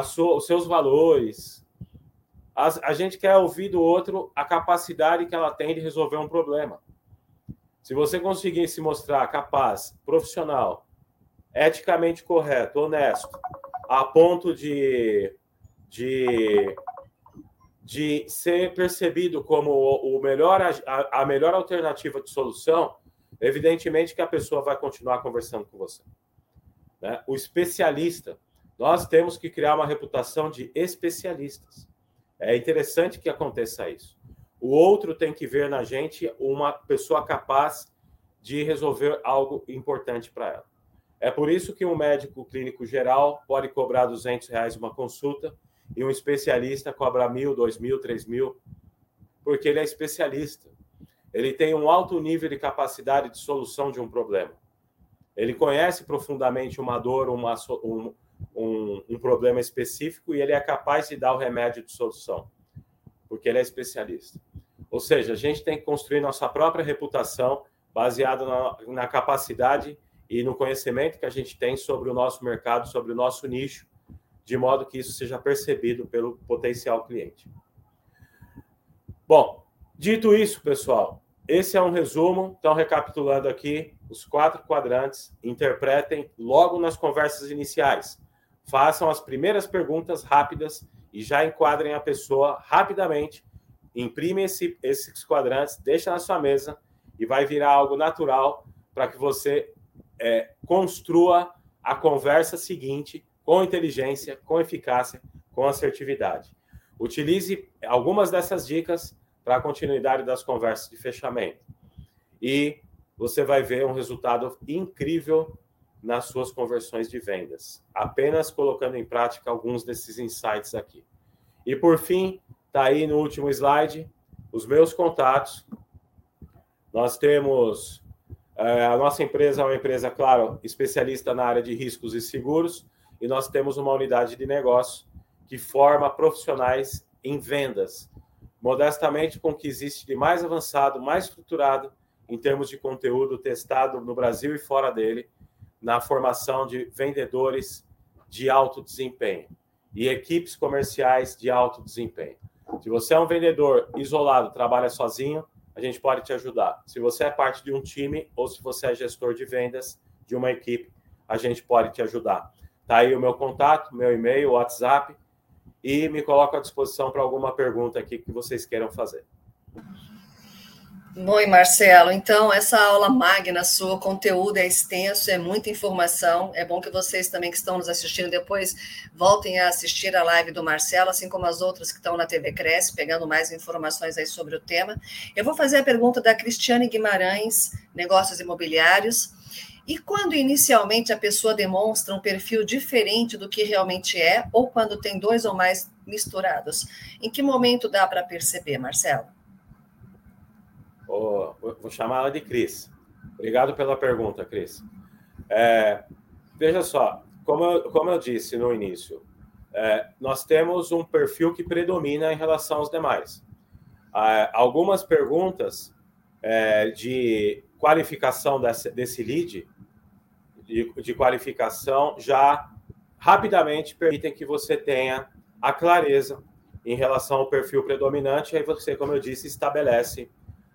sua, os seus valores. A, a gente quer ouvir do outro a capacidade que ela tem de resolver um problema. Se você conseguir se mostrar capaz, profissional, eticamente correto, honesto, a ponto de, de, de ser percebido como o melhor, a, a melhor alternativa de solução, evidentemente que a pessoa vai continuar conversando com você. Né? O especialista, nós temos que criar uma reputação de especialistas. É interessante que aconteça isso. O outro tem que ver na gente uma pessoa capaz de resolver algo importante para ela. É por isso que um médico clínico geral pode cobrar 200 reais uma consulta e um especialista cobra mil, dois mil, três mil, porque ele é especialista. Ele tem um alto nível de capacidade de solução de um problema. Ele conhece profundamente uma dor, uma, um, um, um problema específico e ele é capaz de dar o remédio de solução, porque ele é especialista. Ou seja, a gente tem que construir nossa própria reputação baseada na, na, capacidade e no conhecimento que a gente tem sobre o nosso mercado, sobre o nosso nicho, de modo que isso seja percebido pelo potencial cliente. Bom, dito isso, pessoal, esse é um resumo. Então, recapitulando aqui, os quatro quadrantes interpretem logo nas conversas iniciais façam as primeiras perguntas rápidas e já enquadrem a pessoa rapidamente. Imprime esse, esses quadrantes, deixa na sua mesa e vai virar algo natural para que você é, construa a conversa seguinte com inteligência, com eficácia, com assertividade. Utilize algumas dessas dicas para a continuidade das conversas de fechamento. E você vai ver um resultado incrível nas suas conversões de vendas, apenas colocando em prática alguns desses insights aqui. E por fim, está aí no último slide os meus contatos. Nós temos é, a nossa empresa é uma empresa, claro, especialista na área de riscos e seguros, e nós temos uma unidade de negócio que forma profissionais em vendas, modestamente com o que existe de mais avançado, mais estruturado em termos de conteúdo testado no Brasil e fora dele, na formação de vendedores de alto desempenho e equipes comerciais de alto desempenho. Se você é um vendedor isolado, trabalha sozinho, a gente pode te ajudar. Se você é parte de um time ou se você é gestor de vendas de uma equipe, a gente pode te ajudar. Tá aí o meu contato, meu e-mail, WhatsApp e me coloco à disposição para alguma pergunta aqui que vocês queiram fazer. Oi, Marcelo. Então, essa aula magna sua, o conteúdo é extenso, é muita informação. É bom que vocês também que estão nos assistindo depois voltem a assistir a live do Marcelo, assim como as outras que estão na TV Cresce, pegando mais informações aí sobre o tema. Eu vou fazer a pergunta da Cristiane Guimarães, Negócios Imobiliários. E quando inicialmente a pessoa demonstra um perfil diferente do que realmente é, ou quando tem dois ou mais misturados? Em que momento dá para perceber, Marcelo? Oh, vou chamar ela de Cris. Obrigado pela pergunta, Cris. É, veja só, como eu, como eu disse no início, é, nós temos um perfil que predomina em relação aos demais. É, algumas perguntas é, de qualificação desse, desse lead, de, de qualificação, já rapidamente permitem que você tenha a clareza em relação ao perfil predominante, aí você, como eu disse, estabelece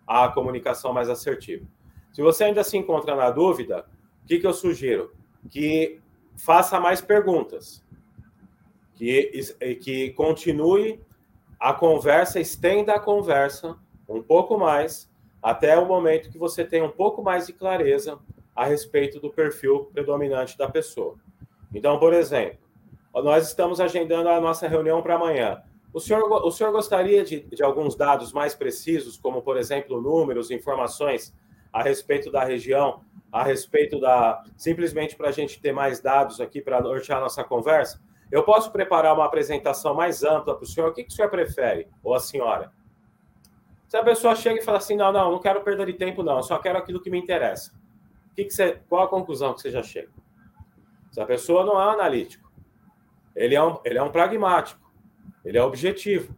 a comunicação mais assertiva. Se você ainda se encontra na dúvida, o que, que eu sugiro? Que faça mais perguntas, que, que continue a conversa, estenda a conversa um pouco mais, até o momento que você tenha um pouco mais de clareza a respeito do perfil predominante da pessoa. Então, por exemplo, nós estamos agendando a nossa reunião para amanhã. O senhor, o senhor gostaria de, de alguns dados mais precisos, como, por exemplo, números, informações a respeito da região, a respeito da. simplesmente para a gente ter mais dados aqui para nortear a nossa conversa? Eu posso preparar uma apresentação mais ampla para o senhor? O que, que o senhor prefere, ou a senhora? Se a pessoa chega e fala assim: não, não, não quero perder de tempo, não, só quero aquilo que me interessa. O que que você, qual a conclusão que você já chega? Se a pessoa não é um analítico, ele é um, ele é um pragmático. Ele é objetivo.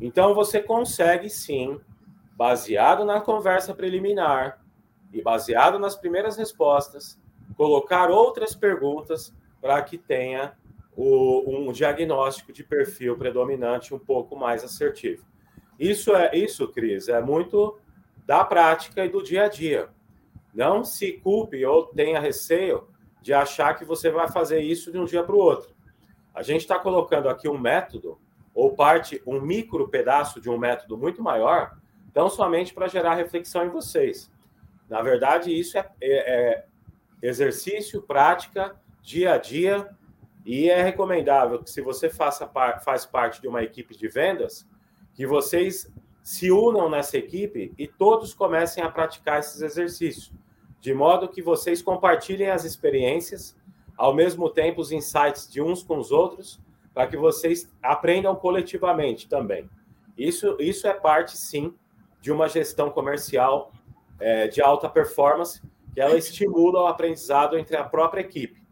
Então você consegue sim, baseado na conversa preliminar e baseado nas primeiras respostas, colocar outras perguntas para que tenha o, um diagnóstico de perfil predominante um pouco mais assertivo. Isso é isso, Cris, é muito da prática e do dia a dia. Não se culpe ou tenha receio de achar que você vai fazer isso de um dia para o outro. A gente está colocando aqui um método ou parte um micro pedaço de um método muito maior, tão somente para gerar reflexão em vocês. Na verdade, isso é, é, é exercício, prática, dia a dia, e é recomendável que, se você faça, faz parte de uma equipe de vendas, que vocês se unam nessa equipe e todos comecem a praticar esses exercícios, de modo que vocês compartilhem as experiências, ao mesmo tempo os insights de uns com os outros, para que vocês aprendam coletivamente também. Isso, isso é parte, sim, de uma gestão comercial é, de alta performance, que ela estimula o aprendizado entre a própria equipe.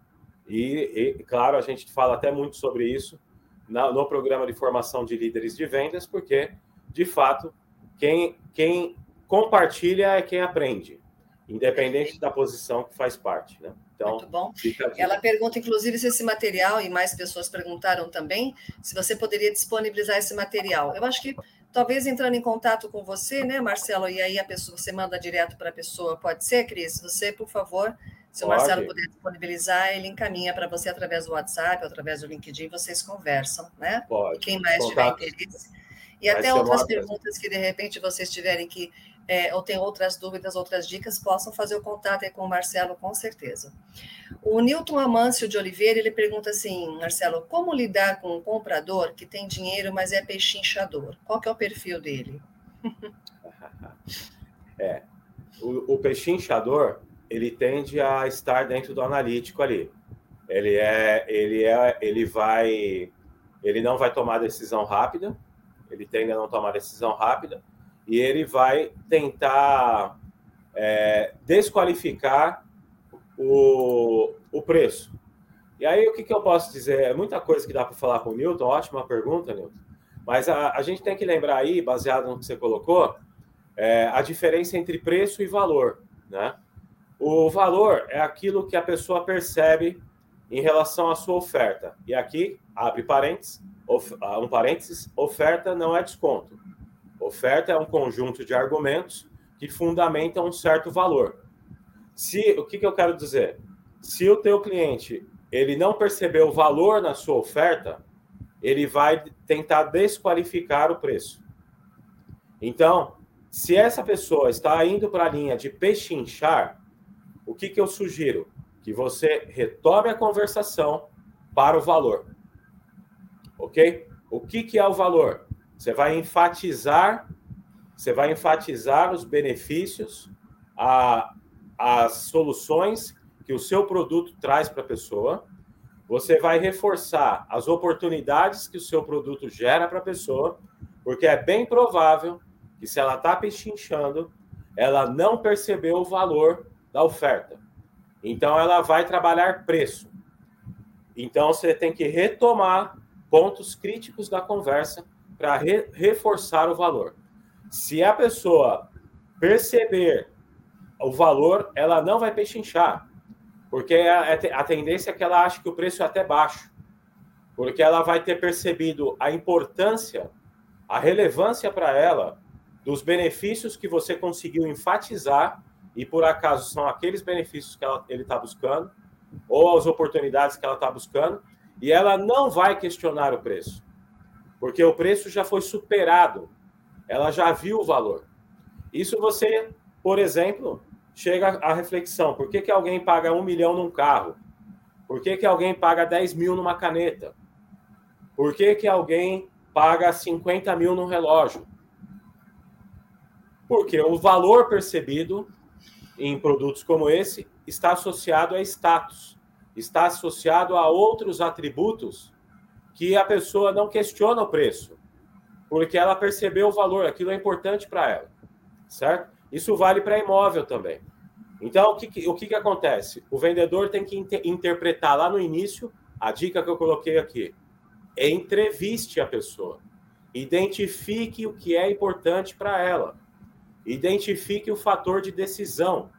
E, e claro, a gente fala até muito sobre isso na, no programa de formação de líderes de vendas, porque, de fato, quem, quem compartilha é quem aprende, independente da posição que faz parte. Né? Então, Muito bom. Ela pergunta, inclusive, se esse material, e mais pessoas perguntaram também, se você poderia disponibilizar esse material. Eu acho que talvez entrando em contato com você, né, Marcelo, e aí a pessoa, você manda direto para a pessoa, pode ser, Cris? Você, por favor, se o pode. Marcelo puder disponibilizar, ele encaminha para você através do WhatsApp, através do LinkedIn, vocês conversam, né? Pode. E quem mais Contato. tiver interesse. E Vai até outras perguntas que, de repente, vocês tiverem que é, ou tem outras dúvidas, outras dicas, possam fazer o contato aí com o Marcelo, com certeza. O Newton Amâncio de Oliveira, ele pergunta assim, Marcelo, como lidar com um comprador que tem dinheiro, mas é pechinchador? Qual que é o perfil dele? é, o, o pechinchador, ele tende a estar dentro do analítico ali. Ele é, ele é, ele vai, ele não vai tomar decisão rápida, ele tende a não tomar decisão rápida, e ele vai tentar é, desqualificar o, o preço. E aí, o que, que eu posso dizer? É muita coisa que dá para falar com o Newton, ótima pergunta, Newton. Mas a, a gente tem que lembrar aí, baseado no que você colocou, é, a diferença entre preço e valor. Né? O valor é aquilo que a pessoa percebe em relação à sua oferta. E aqui, abre parênteses, ah, um parênteses, oferta não é desconto. Oferta é um conjunto de argumentos que fundamentam um certo valor. Se o que, que eu quero dizer? Se o teu cliente ele não percebeu o valor na sua oferta, ele vai tentar desqualificar o preço. Então, se essa pessoa está indo para a linha de pechinchar, o que, que eu sugiro? Que você retome a conversação para o valor. Ok? O que, que é o valor? Você vai enfatizar, você vai enfatizar os benefícios, a, as soluções que o seu produto traz para a pessoa. Você vai reforçar as oportunidades que o seu produto gera para a pessoa, porque é bem provável que se ela está pechinchando, ela não percebeu o valor da oferta. Então ela vai trabalhar preço. Então você tem que retomar pontos críticos da conversa para re reforçar o valor. Se a pessoa perceber o valor, ela não vai pechinchar, porque a, a tendência é que ela ache que o preço é até baixo, porque ela vai ter percebido a importância, a relevância para ela dos benefícios que você conseguiu enfatizar e por acaso são aqueles benefícios que ela, ele está buscando ou as oportunidades que ela está buscando e ela não vai questionar o preço, porque o preço já foi superado, ela já viu o valor. Isso você, por exemplo, chega à reflexão: por que, que alguém paga um milhão num carro? Por que, que alguém paga 10 mil numa caneta? Por que, que alguém paga 50 mil num relógio? Porque o valor percebido em produtos como esse está associado a status, está associado a outros atributos que a pessoa não questiona o preço, porque ela percebeu o valor, aquilo é importante para ela, certo? Isso vale para imóvel também. Então, o que, o que, que acontece? O vendedor tem que inter interpretar lá no início a dica que eu coloquei aqui. Entreviste a pessoa. Identifique o que é importante para ela. Identifique o fator de decisão.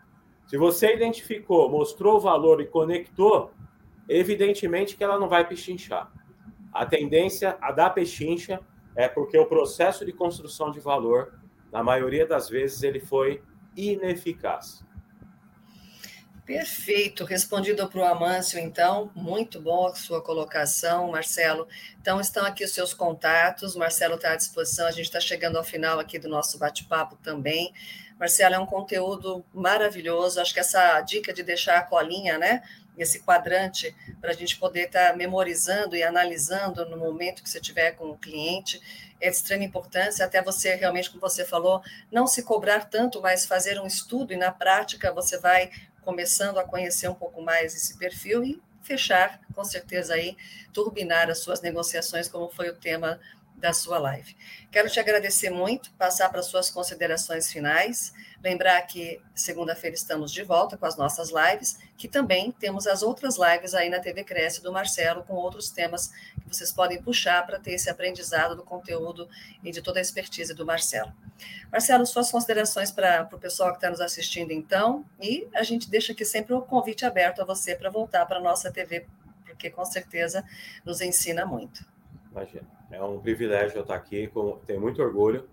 Se você identificou, mostrou o valor e conectou, evidentemente que ela não vai pechinchar. A tendência a dar pechincha é porque o processo de construção de valor, na maioria das vezes, ele foi ineficaz. Perfeito, respondido para o Amâncio, então, muito bom a sua colocação, Marcelo. Então, estão aqui os seus contatos, Marcelo está à disposição, a gente está chegando ao final aqui do nosso bate-papo também. Marcelo, é um conteúdo maravilhoso, acho que essa dica de deixar a colinha, né, esse quadrante, para a gente poder estar tá memorizando e analisando no momento que você tiver com o cliente, é de extrema importância, até você realmente, como você falou, não se cobrar tanto, mas fazer um estudo e na prática você vai começando a conhecer um pouco mais esse perfil e fechar, com certeza aí, turbinar as suas negociações, como foi o tema da sua live. Quero te agradecer muito, passar para suas considerações finais, lembrar que segunda-feira estamos de volta com as nossas lives, que também temos as outras lives aí na TV Cresce do Marcelo com outros temas que vocês podem puxar para ter esse aprendizado do conteúdo e de toda a expertise do Marcelo. Marcelo, suas considerações para o pessoal que está nos assistindo então, e a gente deixa aqui sempre o convite aberto a você para voltar para a nossa TV, porque com certeza nos ensina muito. Imagina. É um privilégio estar aqui, com, tenho muito orgulho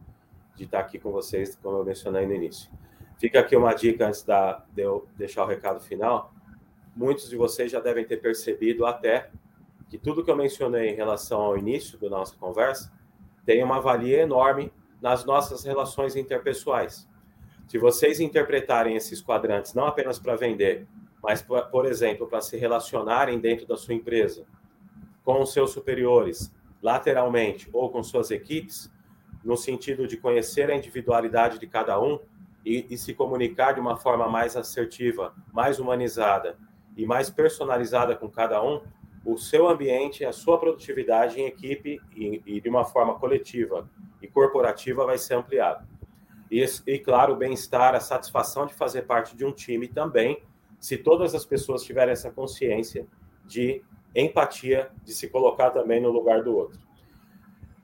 de estar aqui com vocês, como eu mencionei no início. Fica aqui uma dica antes da, de eu deixar o recado final. Muitos de vocês já devem ter percebido até que tudo que eu mencionei em relação ao início da nossa conversa tem uma valia enorme nas nossas relações interpessoais. Se vocês interpretarem esses quadrantes não apenas para vender, mas, por exemplo, para se relacionarem dentro da sua empresa, com os seus superiores, lateralmente ou com suas equipes, no sentido de conhecer a individualidade de cada um e, e, se comunicar de uma forma mais assertiva, mais humanizada e mais personalizada com cada um, o seu ambiente, a sua produtividade em equipe e, e de uma forma coletiva e corporativa vai ser ampliada. E, e claro, o bem-estar, a satisfação de fazer parte de um time também, se todas as pessoas tiverem essa consciência de empatia, de se colocar também no lugar do outro.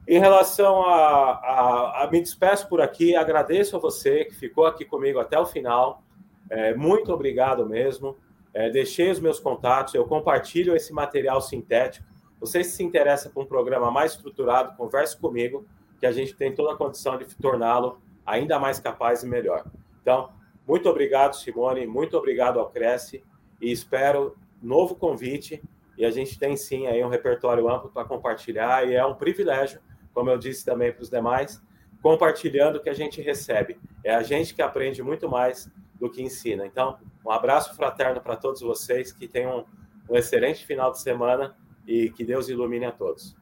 Em relação a, a, a, Me despeço por aqui, agradeço a você que ficou aqui comigo até o final. É, muito obrigado mesmo. É, deixei os meus contatos, eu compartilho esse material sintético. Você se interessa por um programa mais estruturado, converse comigo, que a gente tem toda a condição de torná-lo ainda mais capaz e melhor. Então, muito obrigado, Simone, muito obrigado ao Cresce e espero novo convite. E a gente tem sim aí um repertório amplo para compartilhar e é um privilégio, como eu disse também para os demais, compartilhando o que a gente recebe. É a gente que aprende muito mais do que ensina. Então, um abraço fraterno para todos vocês, que tenham um excelente final de semana e que Deus ilumine a todos.